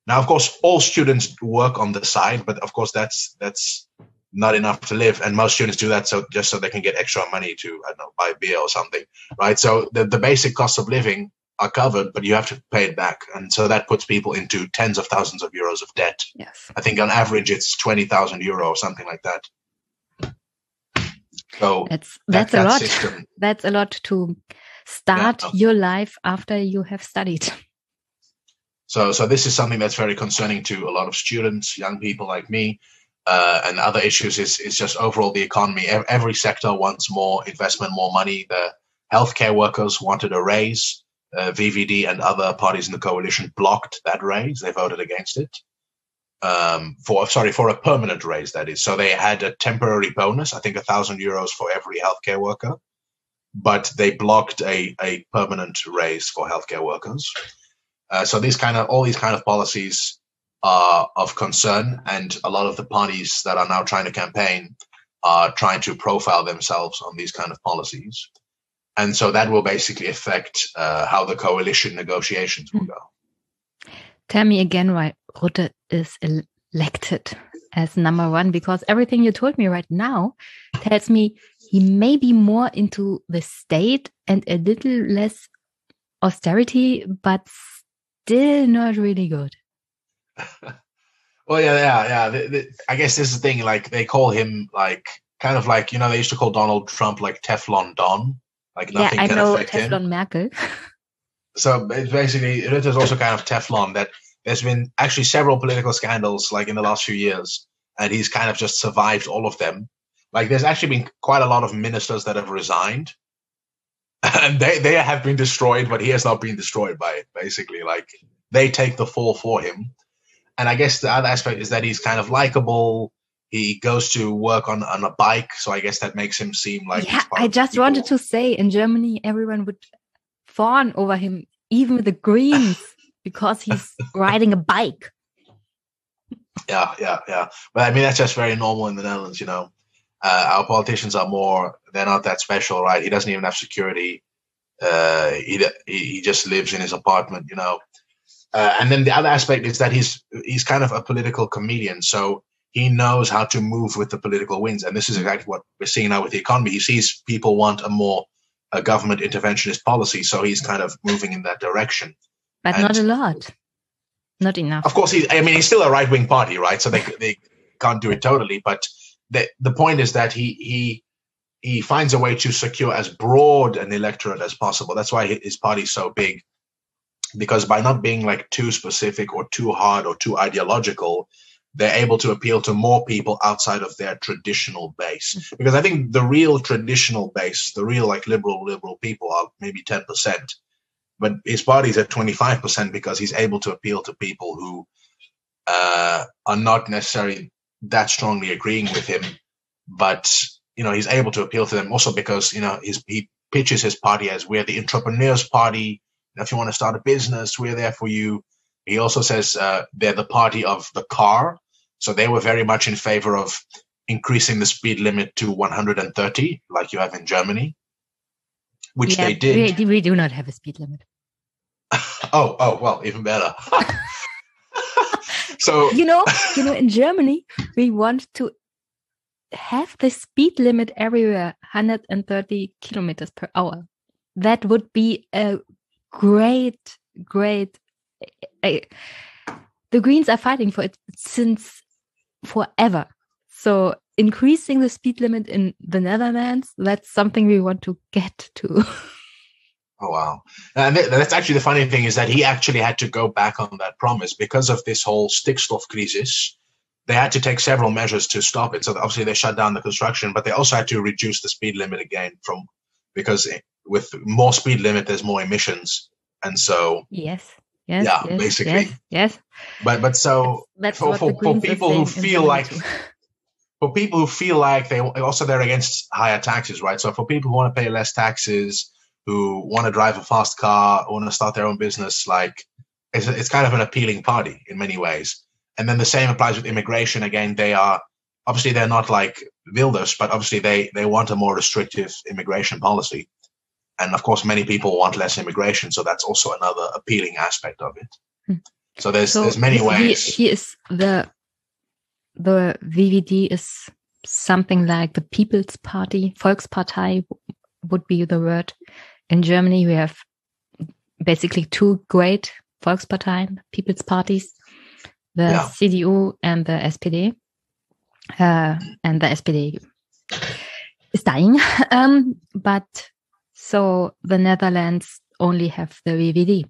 Now, of course, all students work on the side, but of course, that's that's not enough to live, and most students do that so just so they can get extra money to I don't know buy beer or something, right? So the the basic costs of living are covered, but you have to pay it back, and so that puts people into tens of thousands of euros of debt. Yes. I think on average it's twenty thousand euro or something like that. So That's that- a that lot. system- That's a lot to start Yeah. your life after you have studied. So, so this is something that's very concerning to a lot of students, young people like me, uh, and other issues. Is is just overall the economy. Every sector wants more investment, more money. The healthcare workers wanted a raise. Uh, VVD and other parties in the coalition blocked that raise. They voted against it. Um, for sorry, for a permanent raise that is. So they had a temporary bonus. I think a thousand euros for every healthcare worker, but they blocked a a permanent raise for healthcare workers. Uh, so these kind of all these kind of policies are of concern, and a lot of the parties that are now trying to campaign are trying to profile themselves on these kind of policies, and so that will basically affect uh, how the coalition negotiations will go. Tell me again why Rutte is elected as number one, because everything you told me right now tells me he may be more into the state and a little less austerity, but still not really good. Well, yeah, yeah, yeah. The, the, I guess this is the thing. Like they call him like kind of like you know they used to call Donald Trump like Teflon Don. Like nothing yeah, I can know affect him. Teflon Merkel. so it's basically Rutte is also kind of Teflon that there's been actually several political scandals like in the last few years, and he's kind of just survived all of them. Like there's actually been quite a lot of ministers that have resigned, and they they have been destroyed, but he has not been destroyed by it. Basically, like they take the fall for him. And I guess the other aspect is that he's kind of likable. He goes to work on on a bike, so I guess that makes him seem like. Yeah, I just wanted to say in Germany, everyone would fawn over him, even with the Greens, because he's riding a bike. Yeah, yeah, yeah. But I mean, that's just very normal in the Netherlands, you know. Uh, our politicians are more, they're not that special, right? He doesn't even have security. Uh, he, he just lives in his apartment, you know. Uh, and then the other aspect is that he's he's kind of a political comedian, so he knows how to move with the political winds. And this is exactly what we're seeing now with the economy. He sees people want a more a government interventionist policy, so he's kind of moving in that direction. But and not a lot, not enough. Of course, he. I mean, he's still a right wing party, right? So they they can't do it totally, but the the point is that he he he finds a way to secure as broad an electorate as possible. That's why his party's so big, because by not being like too specific or too hard or too ideological, they're able to appeal to more people outside of their traditional base. Mm-hmm. Because I think the real traditional base, the real like liberal liberal people, are maybe ten percent, but his party's at twenty five percent because he's able to appeal to people who uh, are not necessarily that strongly agreeing with him, but you know he's able to appeal to them also because you know his, he pitches his party as we're the entrepreneurs party. if you want to start a business, we're there for you. He also says uh, they're the party of the car, so they were very much in favor of increasing the speed limit to 130, like you have in Germany, which yeah, they did. We, we do not have a speed limit. oh, oh, well, even better. so you know, you know, in Germany, we want to have the speed limit everywhere 130 kilometers per hour. That would be a great, great. Uh, the Greens are fighting for it since forever. So increasing the speed limit in the Netherlands, that's something we want to get to. Oh wow! And that's actually the funny thing is that he actually had to go back on that promise because of this whole stikstof crisis. They had to take several measures to stop it. So obviously they shut down the construction, but they also had to reduce the speed limit again from because with more speed limit there's more emissions, and so yes, yes, yeah, yes, basically yes, yes. But but so that's, that's for, for, for people who feel like. For people who feel like they also they're against higher taxes, right? So for people who want to pay less taxes, who want to drive a fast car, want to start their own business, like it's, it's kind of an appealing party in many ways. And then the same applies with immigration. Again, they are obviously they're not like Wilders, but obviously they they want a more restrictive immigration policy. And of course, many people want less immigration, so that's also another appealing aspect of it. Hmm. So there's so there's many ways. He, he is the the VVD is something like the People's Party, Volkspartei would be the word in Germany, we have basically two great Volksparteien, people's parties, the yeah. CDU and the SPD. Uh, and the SPD is dying. Um, but so the Netherlands only have the VVD.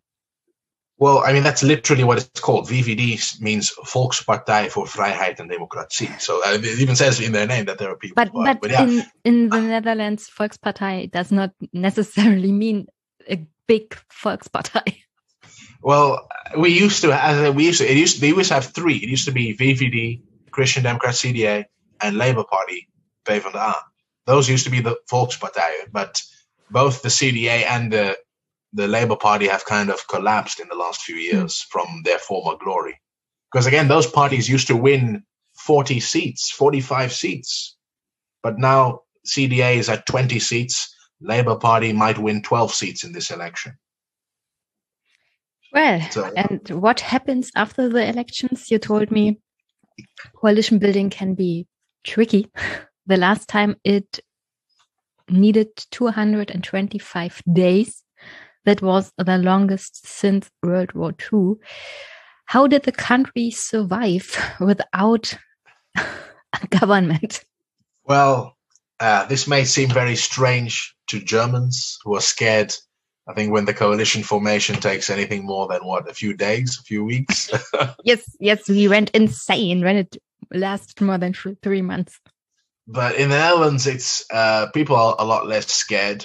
Well, I mean, that's literally what it's called. VVD means Volkspartij for Vrijheid and Democratie. So uh, it even says in their name that there are people. But, but, but yeah. in, in the Netherlands, Volkspartij does not necessarily mean a big Volkspartij. Well, we used to, as we used to, it used, they used to have three. It used to be VVD, Christian Democrat CDA, and Labour Party, PvdA. Those used to be the Volkspartij, but both the CDA and the the Labour Party have kind of collapsed in the last few years hmm. from their former glory. Because again, those parties used to win 40 seats, 45 seats. But now CDA is at 20 seats. Labour Party might win 12 seats in this election. Well, so, and what happens after the elections? You told me coalition building can be tricky. The last time it needed 225 days that was the longest since World War II. How did the country survive without a government? Well, uh, this may seem very strange to Germans who are scared. I think when the coalition formation takes anything more than what a few days, a few weeks. yes, yes, we went insane when it lasted more than three months. But in the Netherlands, it's uh, people are a lot less scared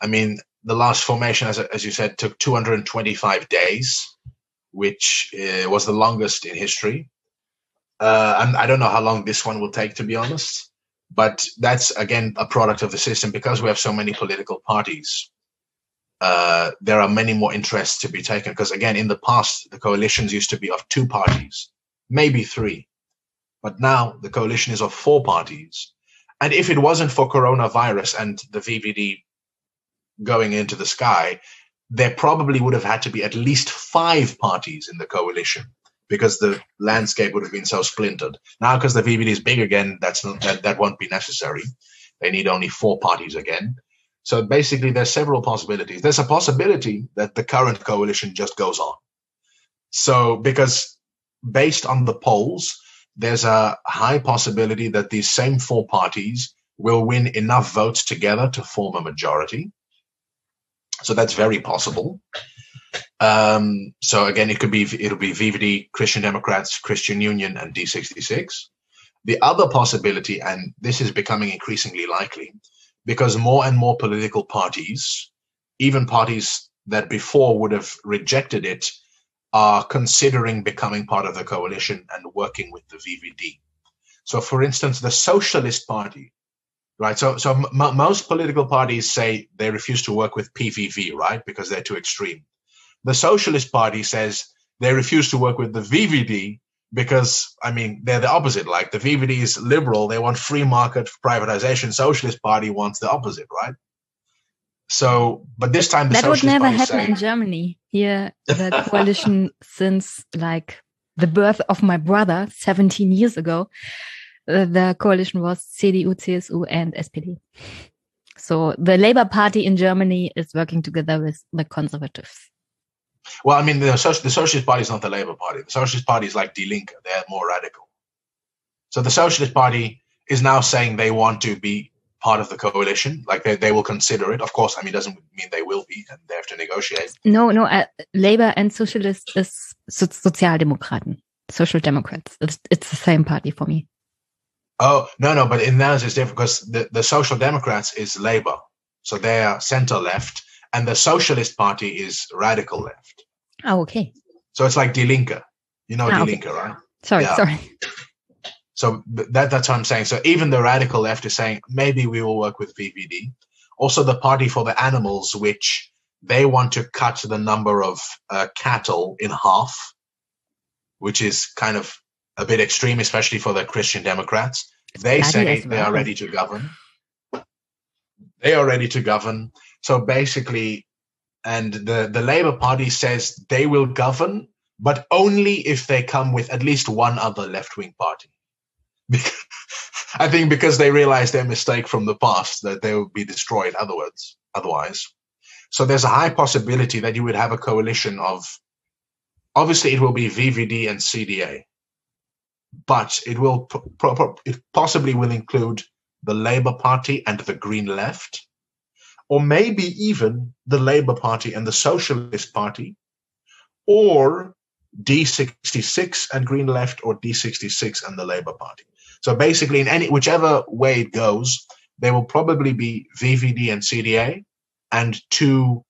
I mean, the last formation, as, as you said, took 225 days, which uh, was the longest in history. Uh, and I don't know how long this one will take, to be honest. But that's again a product of the system because we have so many political parties. Uh, there are many more interests to be taken because again, in the past, the coalitions used to be of two parties, maybe three, but now the coalition is of four parties. And if it wasn't for coronavirus and the VVD going into the sky, there probably would have had to be at least five parties in the coalition because the landscape would have been so splintered. Now, because the VVD is big again, that's not, that that won't be necessary. They need only four parties again. So basically, there's several possibilities. There's a possibility that the current coalition just goes on. So because based on the polls, there's a high possibility that these same four parties will win enough votes together to form a majority. So that's very possible. Um, so again, it could be it'll be VVD, Christian Democrats, Christian Union, and D66. The other possibility, and this is becoming increasingly likely, because more and more political parties, even parties that before would have rejected it, are considering becoming part of the coalition and working with the VVD. So, for instance, the Socialist Party, right? So, so m- most political parties say they refuse to work with PVV, right, because they're too extreme. The Socialist Party says they refuse to work with the VVD because, I mean, they're the opposite. Like the VVD is liberal, they want free market privatization. Socialist Party wants the opposite, right? So, but this time the that Socialist would never Party happen say, in Germany. Here, the coalition since like the birth of my brother 17 years ago, the coalition was CDU, CSU, and SPD. So the Labour Party in Germany is working together with the conservatives. Well, I mean, the, the Socialist Party is not the Labour Party. The Socialist Party is like Die Linke. They're more radical. So the Socialist Party is now saying they want to be part of the coalition. Like they, they will consider it. Of course, I mean, it doesn't mean they will be and they have to negotiate. No, no, uh, Labour and Socialist is so Sozialdemokraten, Social Democrats. It's, it's the same party for me. Oh, no, no, but in theirs it's different because the, the Social Democrats is Labour. So they are center left and the Socialist Party is radical left. Oh, okay. So it's like Die Linke. You know Ah, Die okay. Linke, right? Sorry, Yeah. sorry. So that that's what I'm saying. So even the radical left is saying maybe we will work with VVD. Also, the Party for the Animals, which they want to cut the number of uh, cattle in half, which is kind of a bit extreme, especially for the Christian Democrats. They bloody say they are ready to govern. They are ready to govern. So basically, and the the Labour Party says they will govern, but only if they come with at least one other left wing party. I think because they realize their mistake from the past that they will be destroyed otherwise. Otherwise, so there's a high possibility that you would have a coalition of. Obviously, it will be VVD and CDA, but it will it possibly will include the Labour Party and the Green Left, or maybe even the Labour Party and the Socialist Party, or D66 and Green Left, or D66 and the Labour Party. So basically, in any whichever way it goes, there will probably be VVD and CDA and two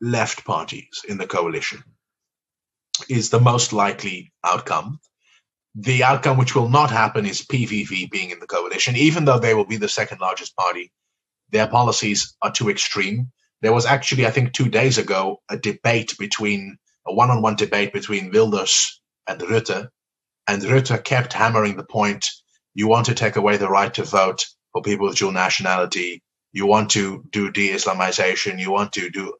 left parties in the coalition. Is the most likely outcome. The outcome which will not happen is PVV being in the coalition, even though they will be the second largest party. Their policies are too extreme. There was actually, I think, two days ago, a debate between a one-on-one debate between Wilders and Rutte, and Rutte kept hammering the point: you want to take away the right to vote for people with dual nationality. You want to do de-Islamization. You want to do,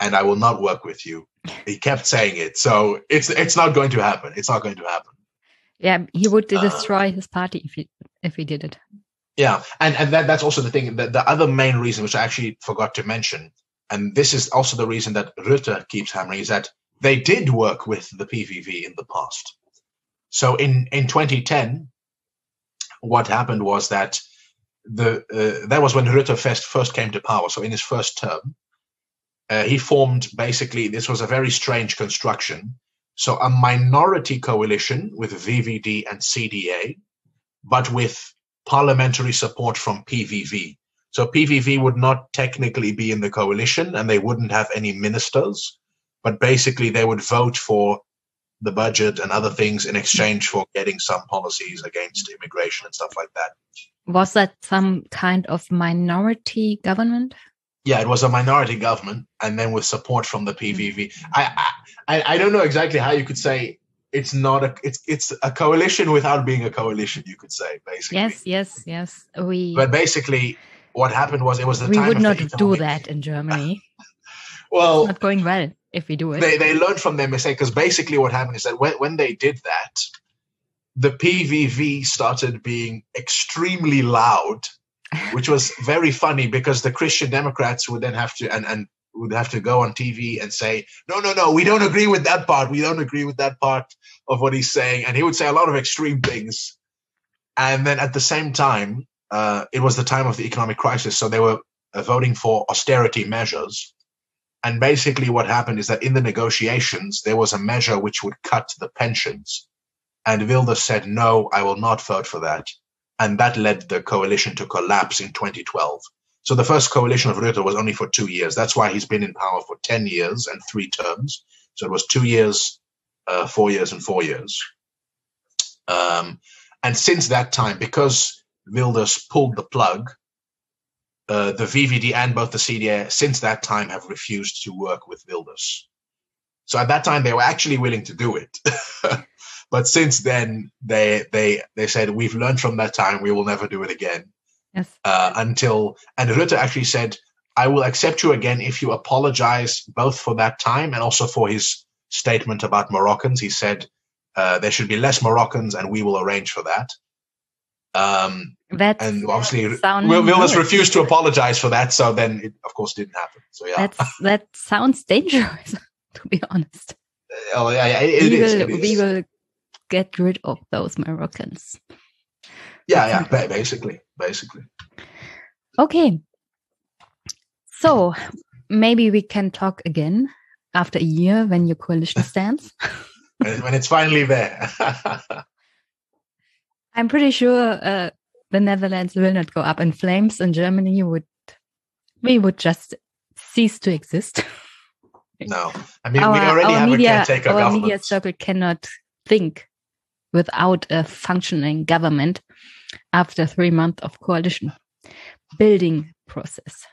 and I will not work with you. He kept saying it, so it's it's not going to happen. It's not going to happen. Yeah, he would Uh, destroy his party if he if he did it. Yeah, and and that, that's also the thing. The, the other main reason, which I actually forgot to mention, and this is also the reason that Rutte keeps hammering, is that they did work with the PVV in the past. So in in 2010, what happened was that the uh, that was when Rutte first first came to power. So in his first term, uh, he formed basically this was a very strange construction. So a minority coalition with VVD and CDA, but with parliamentary support from PVV. So PVV would not technically be in the coalition and they wouldn't have any ministers, but basically they would vote for the budget and other things in exchange for getting some policies against immigration and stuff like that. Was that some kind of minority government? Yeah, it was a minority government, and then with support from the PVV. I I, I don't know exactly how you could say it's not a it's it's a coalition without being a coalition. You could say basically. Yes, yes, yes. We. But basically, what happened was it was the we time would not do that in Germany. Well, it's not going well if we do it. they they learned from their mistake because basically what happened is that when when they did that, the PVV started being extremely loud, which was very funny because the Christian Democrats would then have to and and would have to go on TV and say, no, no, no, we don't agree with that part. We don't agree with that part of what he's saying, and he would say a lot of extreme things. And then at the same time, uh, it was the time of the economic crisis, so they were uh, voting for austerity measures. And basically, what happened is that in the negotiations, there was a measure which would cut the pensions. And Wilders said, no, I will not vote for that. And that led the coalition to collapse in 2012. So the first coalition of Rutte was only for two years. That's why he's been in power for 10 years and three terms. So it was two years, uh, four years, and four years. Um, and since that time, because Wilders pulled the plug, uh, the VVD and both the CDA since that time have refused to work with Wilders. So at that time they were actually willing to do it, but since then they they they said we've learned from that time we will never do it again. Yes. Uh, until and Rutte actually said I will accept you again if you apologize both for that time and also for his statement about Moroccans. He said uh, there should be less Moroccans and we will arrange for that. Um, That's and obviously Wilders good. refused to apologize for that, so then it of course didn't happen. So yeah, That's that sounds dangerous, to be honest. Oh, yeah, yeah, it- it we is, will it is. we will get rid of those Moroccans. yeah, yeah, ba- basically, basically. Okay. So maybe we can talk again after a year when your coalition stands. when it's finally there. I'm pretty sure uh, the Netherlands will not go up in flames, and Germany would we would just cease to exist. no, I mean we our already have media, a caretaker our government. media circle cannot think without a functioning government after three months of coalition building process.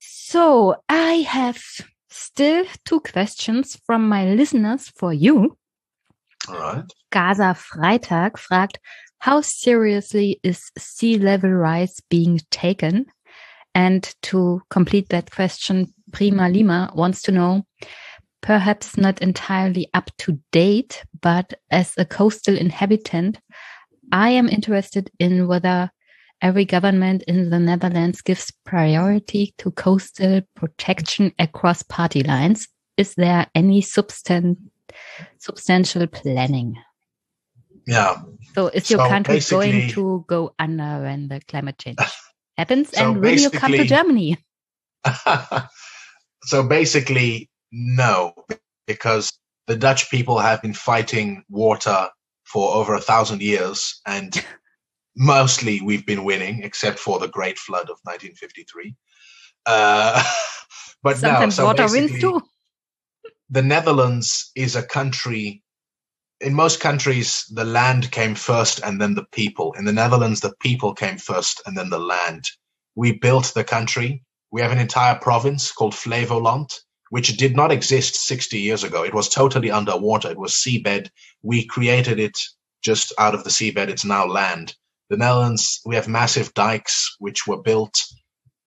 So I have still two questions from my listeners for you. All right. Gaza Freitag fragt, how seriously is sea level rise being taken? And to complete that question, Prima Lima wants to know, perhaps not entirely up to date, but as a coastal inhabitant, I am interested in whether every government in the Netherlands gives priority to coastal protection across party lines. Is there any substan- substantial planning? Yeah. So is your So country going to go under when the climate change happens? So and will you come to Germany? so basically, no, because the Dutch people have been fighting water for over a thousand years, and mostly we've been winning, except for the Great Flood of 1953. Uh, but Sometimes no, so water wins too. the Netherlands is a country. In most countries, the land came first and then the people. In the Netherlands, the people came first and then the land. We built the country. We have an entire province called Flevoland, which did not exist 60 years ago. It was totally underwater. It was seabed. We created it just out of the seabed. It's now land. The Netherlands, we have massive dikes which were built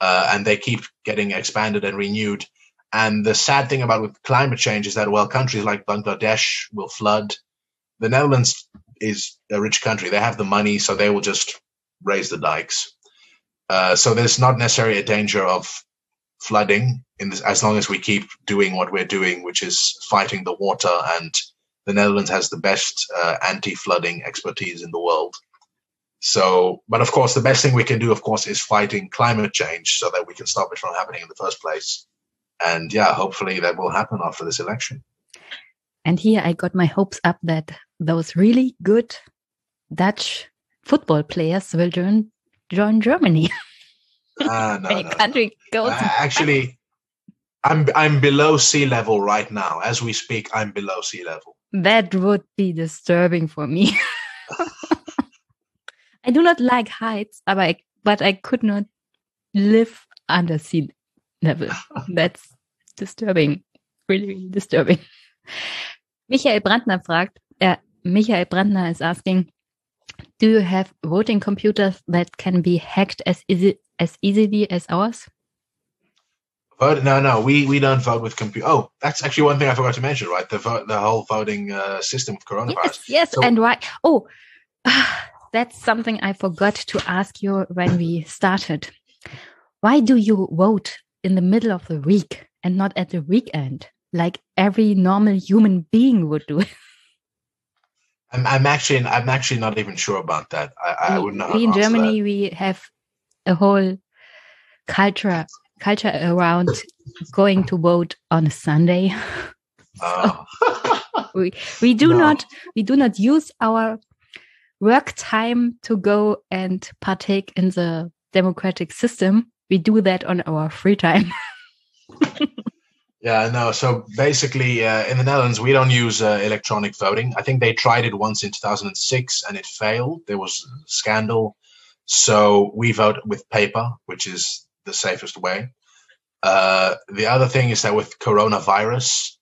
uh, and they keep getting expanded and renewed. And the sad thing about with climate change is that while countries like Bangladesh will flood, the Netherlands is a rich country. They have the money, so they will just raise the dikes. Uh, so there's not necessarily a danger of flooding in this, as long as we keep doing what we're doing, which is fighting the water. And the Netherlands has the best uh, anti-flooding expertise in the world. So, but of course, the best thing we can do, of course, is fighting climate change so that we can stop it from happening in the first place and yeah, hopefully that will happen after this election. And here I got my hopes up that those really good Dutch football players will join join Germany. Uh, no, no, country no. goes Uh, actually, I'm I'm below sea level right now. As we speak, I'm below sea level. that would be disturbing for me i do not like heights but I, but I could not live under sea level that's disturbing really, really disturbing michael brandner fragt uh, michael brandner is asking do you have voting computers that can be hacked as easy as easily as ours Vote? No, no, we we don't vote with computer. Oh, that's actually one thing I forgot to mention. Right, the vote, the whole voting uh, system of coronavirus. Yes, yes, So- and why? Oh, that's something I forgot to ask you when we started. Why do you vote in the middle of the week and not at the weekend, like every normal human being would do? I'm, I'm actually I'm actually not even sure about that. I, I wouldn't we in answer that. Germany we have a whole culture culture around going to vote on a Sunday. Oh. we we do No. not we do not use our work time to go and partake in the democratic system we do that on our free time Yeah, no. So basically, uh, in the Netherlands, we don't use uh, electronic voting. I think they tried it once in 2006 and it failed. There was a scandal. So we vote with paper, which is the safest way. Uh, the other thing is that with coronavirus,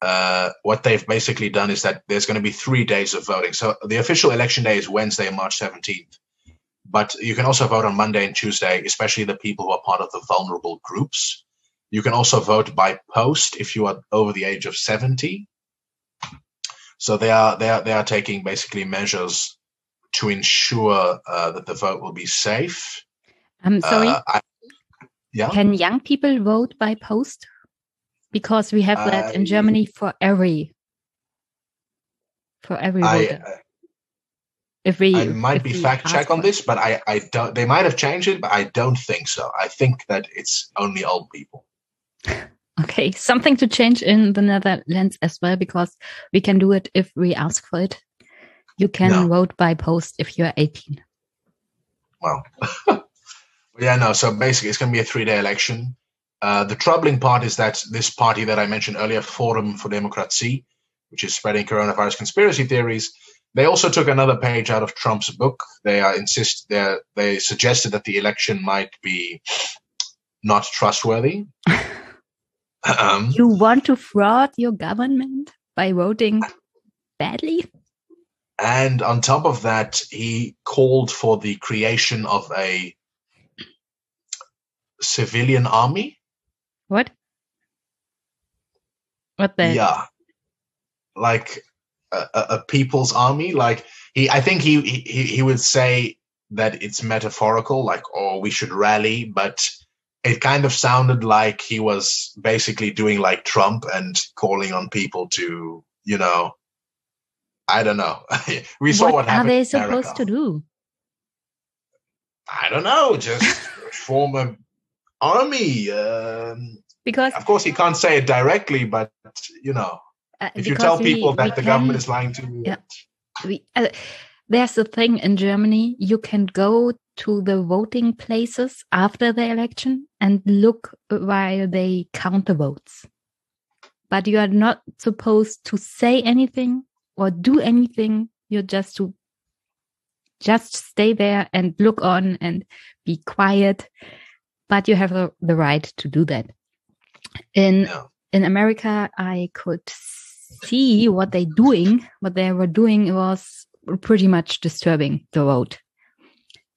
uh, what they've basically done is that there's going to be three days of voting. So the official election day is Wednesday, March 17th. But you can also vote on Monday and Tuesday, especially the people who are part of the vulnerable groups. You can also vote by post if you are over the age of 70. So they are they are they are taking basically measures to ensure uh, that the vote will be safe. i'm sorry Uh, I, yeah. can young people vote by post because we have that in germany for every for every I, voter if we I might be fact check on this, but I, I don't. They might have changed it, but I don't think so. I think that it's only old people. Okay, something to change in the Netherlands as well because we can do it if we ask for it. You can No. vote by post if you're 18. Well, yeah, no. So basically, it's going to be a three-day election. Uh, the troubling part is that this party that I mentioned earlier, Forum for Democracy, which is spreading coronavirus conspiracy theories, they also took another page out of Trump's book. They are insist they they suggested that the election might be not trustworthy. um, You want to fraud your government by voting badly? And on top of that, he called for the creation of a civilian army. What? What the? Yeah, like a, a, people's army. Like he, I think he, he he would say that it's metaphorical, like oh we should rally, but it kind of sounded like he was basically doing like Trump and calling on people to, you know, I don't know. we saw what, happened. what, are they supposed America. to do? I don't know, just form an army. Um, Because of course, he can't say it directly, but you know, uh, if you tell people we that the can- government is lying to you, Yeah. we, uh, there's a thing in Germany. You can go to the voting places after the election and look while they count the votes. But you are not supposed to say anything or do anything. You're just to just stay there and look on and be quiet. But you have the, the right to do that. In Yeah. in America, I could see what they doing. What they were doing was pretty much disturbing the vote,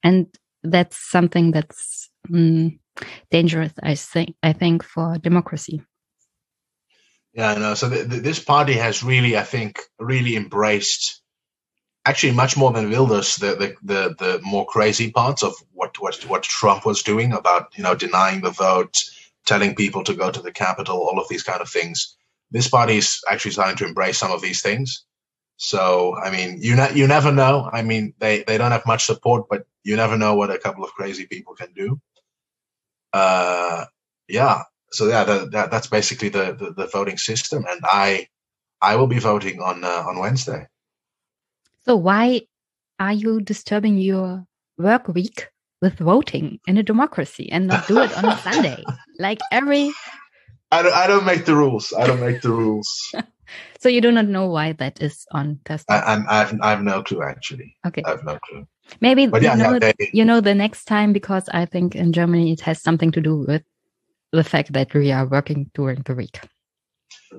and that's something that's mm, dangerous. I think. I think for democracy. Yeah, no. So th- th- this party has really, I think, really embraced, actually, much more than Wilders, the the the, the more crazy parts of what what what Trump was doing about you know denying the vote, telling people to go to the Capitol, all of these kind of things. This party is actually starting to embrace some of these things. So I mean, you ne- you never know. I mean, they they don't have much support, but you never know what a couple of crazy people can do. Uh, yeah. So yeah, that, that that's basically the, the the voting system, and I I will be voting on uh, on Wednesday. So why are you disturbing your work week with voting in a democracy and not do it on a Sunday? Like every. I don't, I don't make the rules. I don't make the rules. so you do not know why that is on Thursday? I, I'm, I, have, I have no clue, actually. Okay. I have no clue. Maybe But you, yeah, know, yeah, they- you know the next time because I think in Germany it has something to do with the fact that we are working during the week.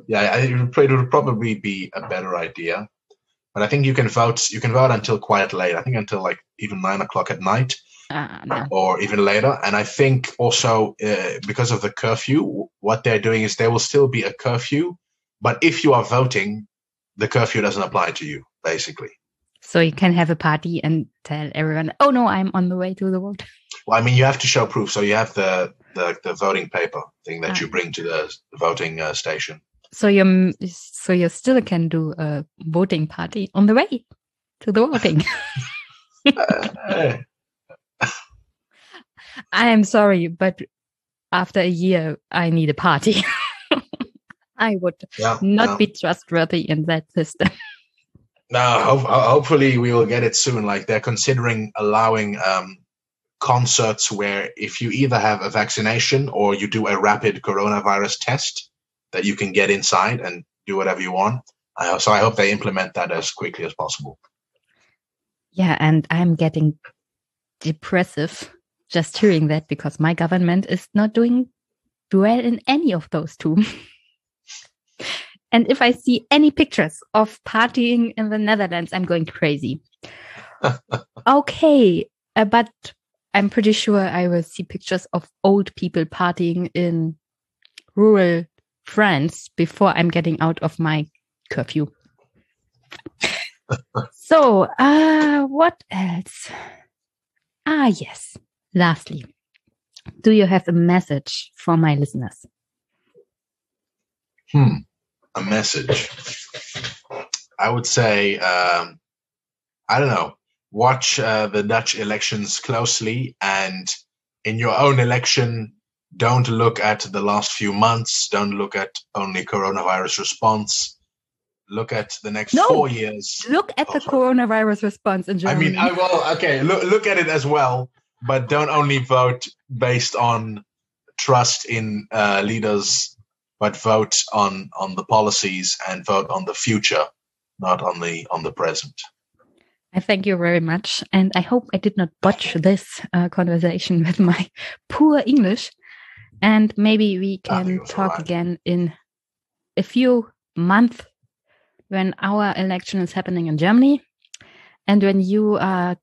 Yeah, it would, it would probably be a better idea. But I think you can vote. You can vote until quite late. I think until like even nine o'clock at night, Uh, no. or even later. And I think also uh, because of the curfew, what they're doing is there will still be a curfew. But if you are voting, the curfew doesn't apply to you, basically. So you can have a party and tell everyone, "Oh no, I'm on the way to the vote." Well, I mean, you have to show proof. So you have the the, the voting paper thing that Ah. you bring to the voting uh, station. So you so you still can do a voting party on the way to the voting. I am sorry, but after a year, I need a party. I would yeah, not no. be trustworthy in that system. No, ho- hopefully we will get it soon. Like they're considering allowing um, concerts where if you either have a vaccination or you do a rapid coronavirus test, that you can get inside and do whatever you want. I, so I hope they implement that as quickly as possible. Yeah, and I'm getting depressive just hearing that because my government is not doing well in any of those two. and if I see any pictures of partying in the Netherlands, I'm going crazy. okay, uh, but I'm pretty sure I will see pictures of old people partying in rural France before I'm getting out of my curfew. so, uh, what else? Ah, yes. Lastly, do you have a message for my listeners? Hmm. A message. I would say, um, I don't know, watch uh, the Dutch elections closely and in your own election, don't look at the last few months. Don't look at only coronavirus response. Look at the next No. four years. Look at Oh, the sorry. coronavirus response in general I mean, I will, okay, look, look at it as well, but don't only vote based on trust in uh, leaders, but vote on, on the policies and vote on the future, not on the, on the present. I thank you very much. And I hope I did not botch this uh, conversation with my poor English. And maybe we can talk alright. again in a few months when our election is happening in Germany and when you are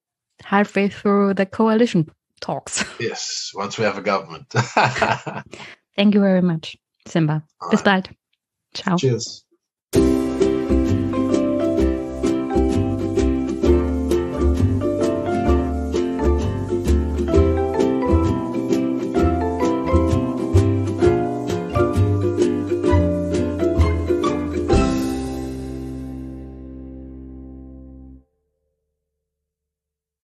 halfway through the coalition talks. Yes, once we have a government. Thank you very much, Simba. Bis Alright. bald. Ciao. Cheers.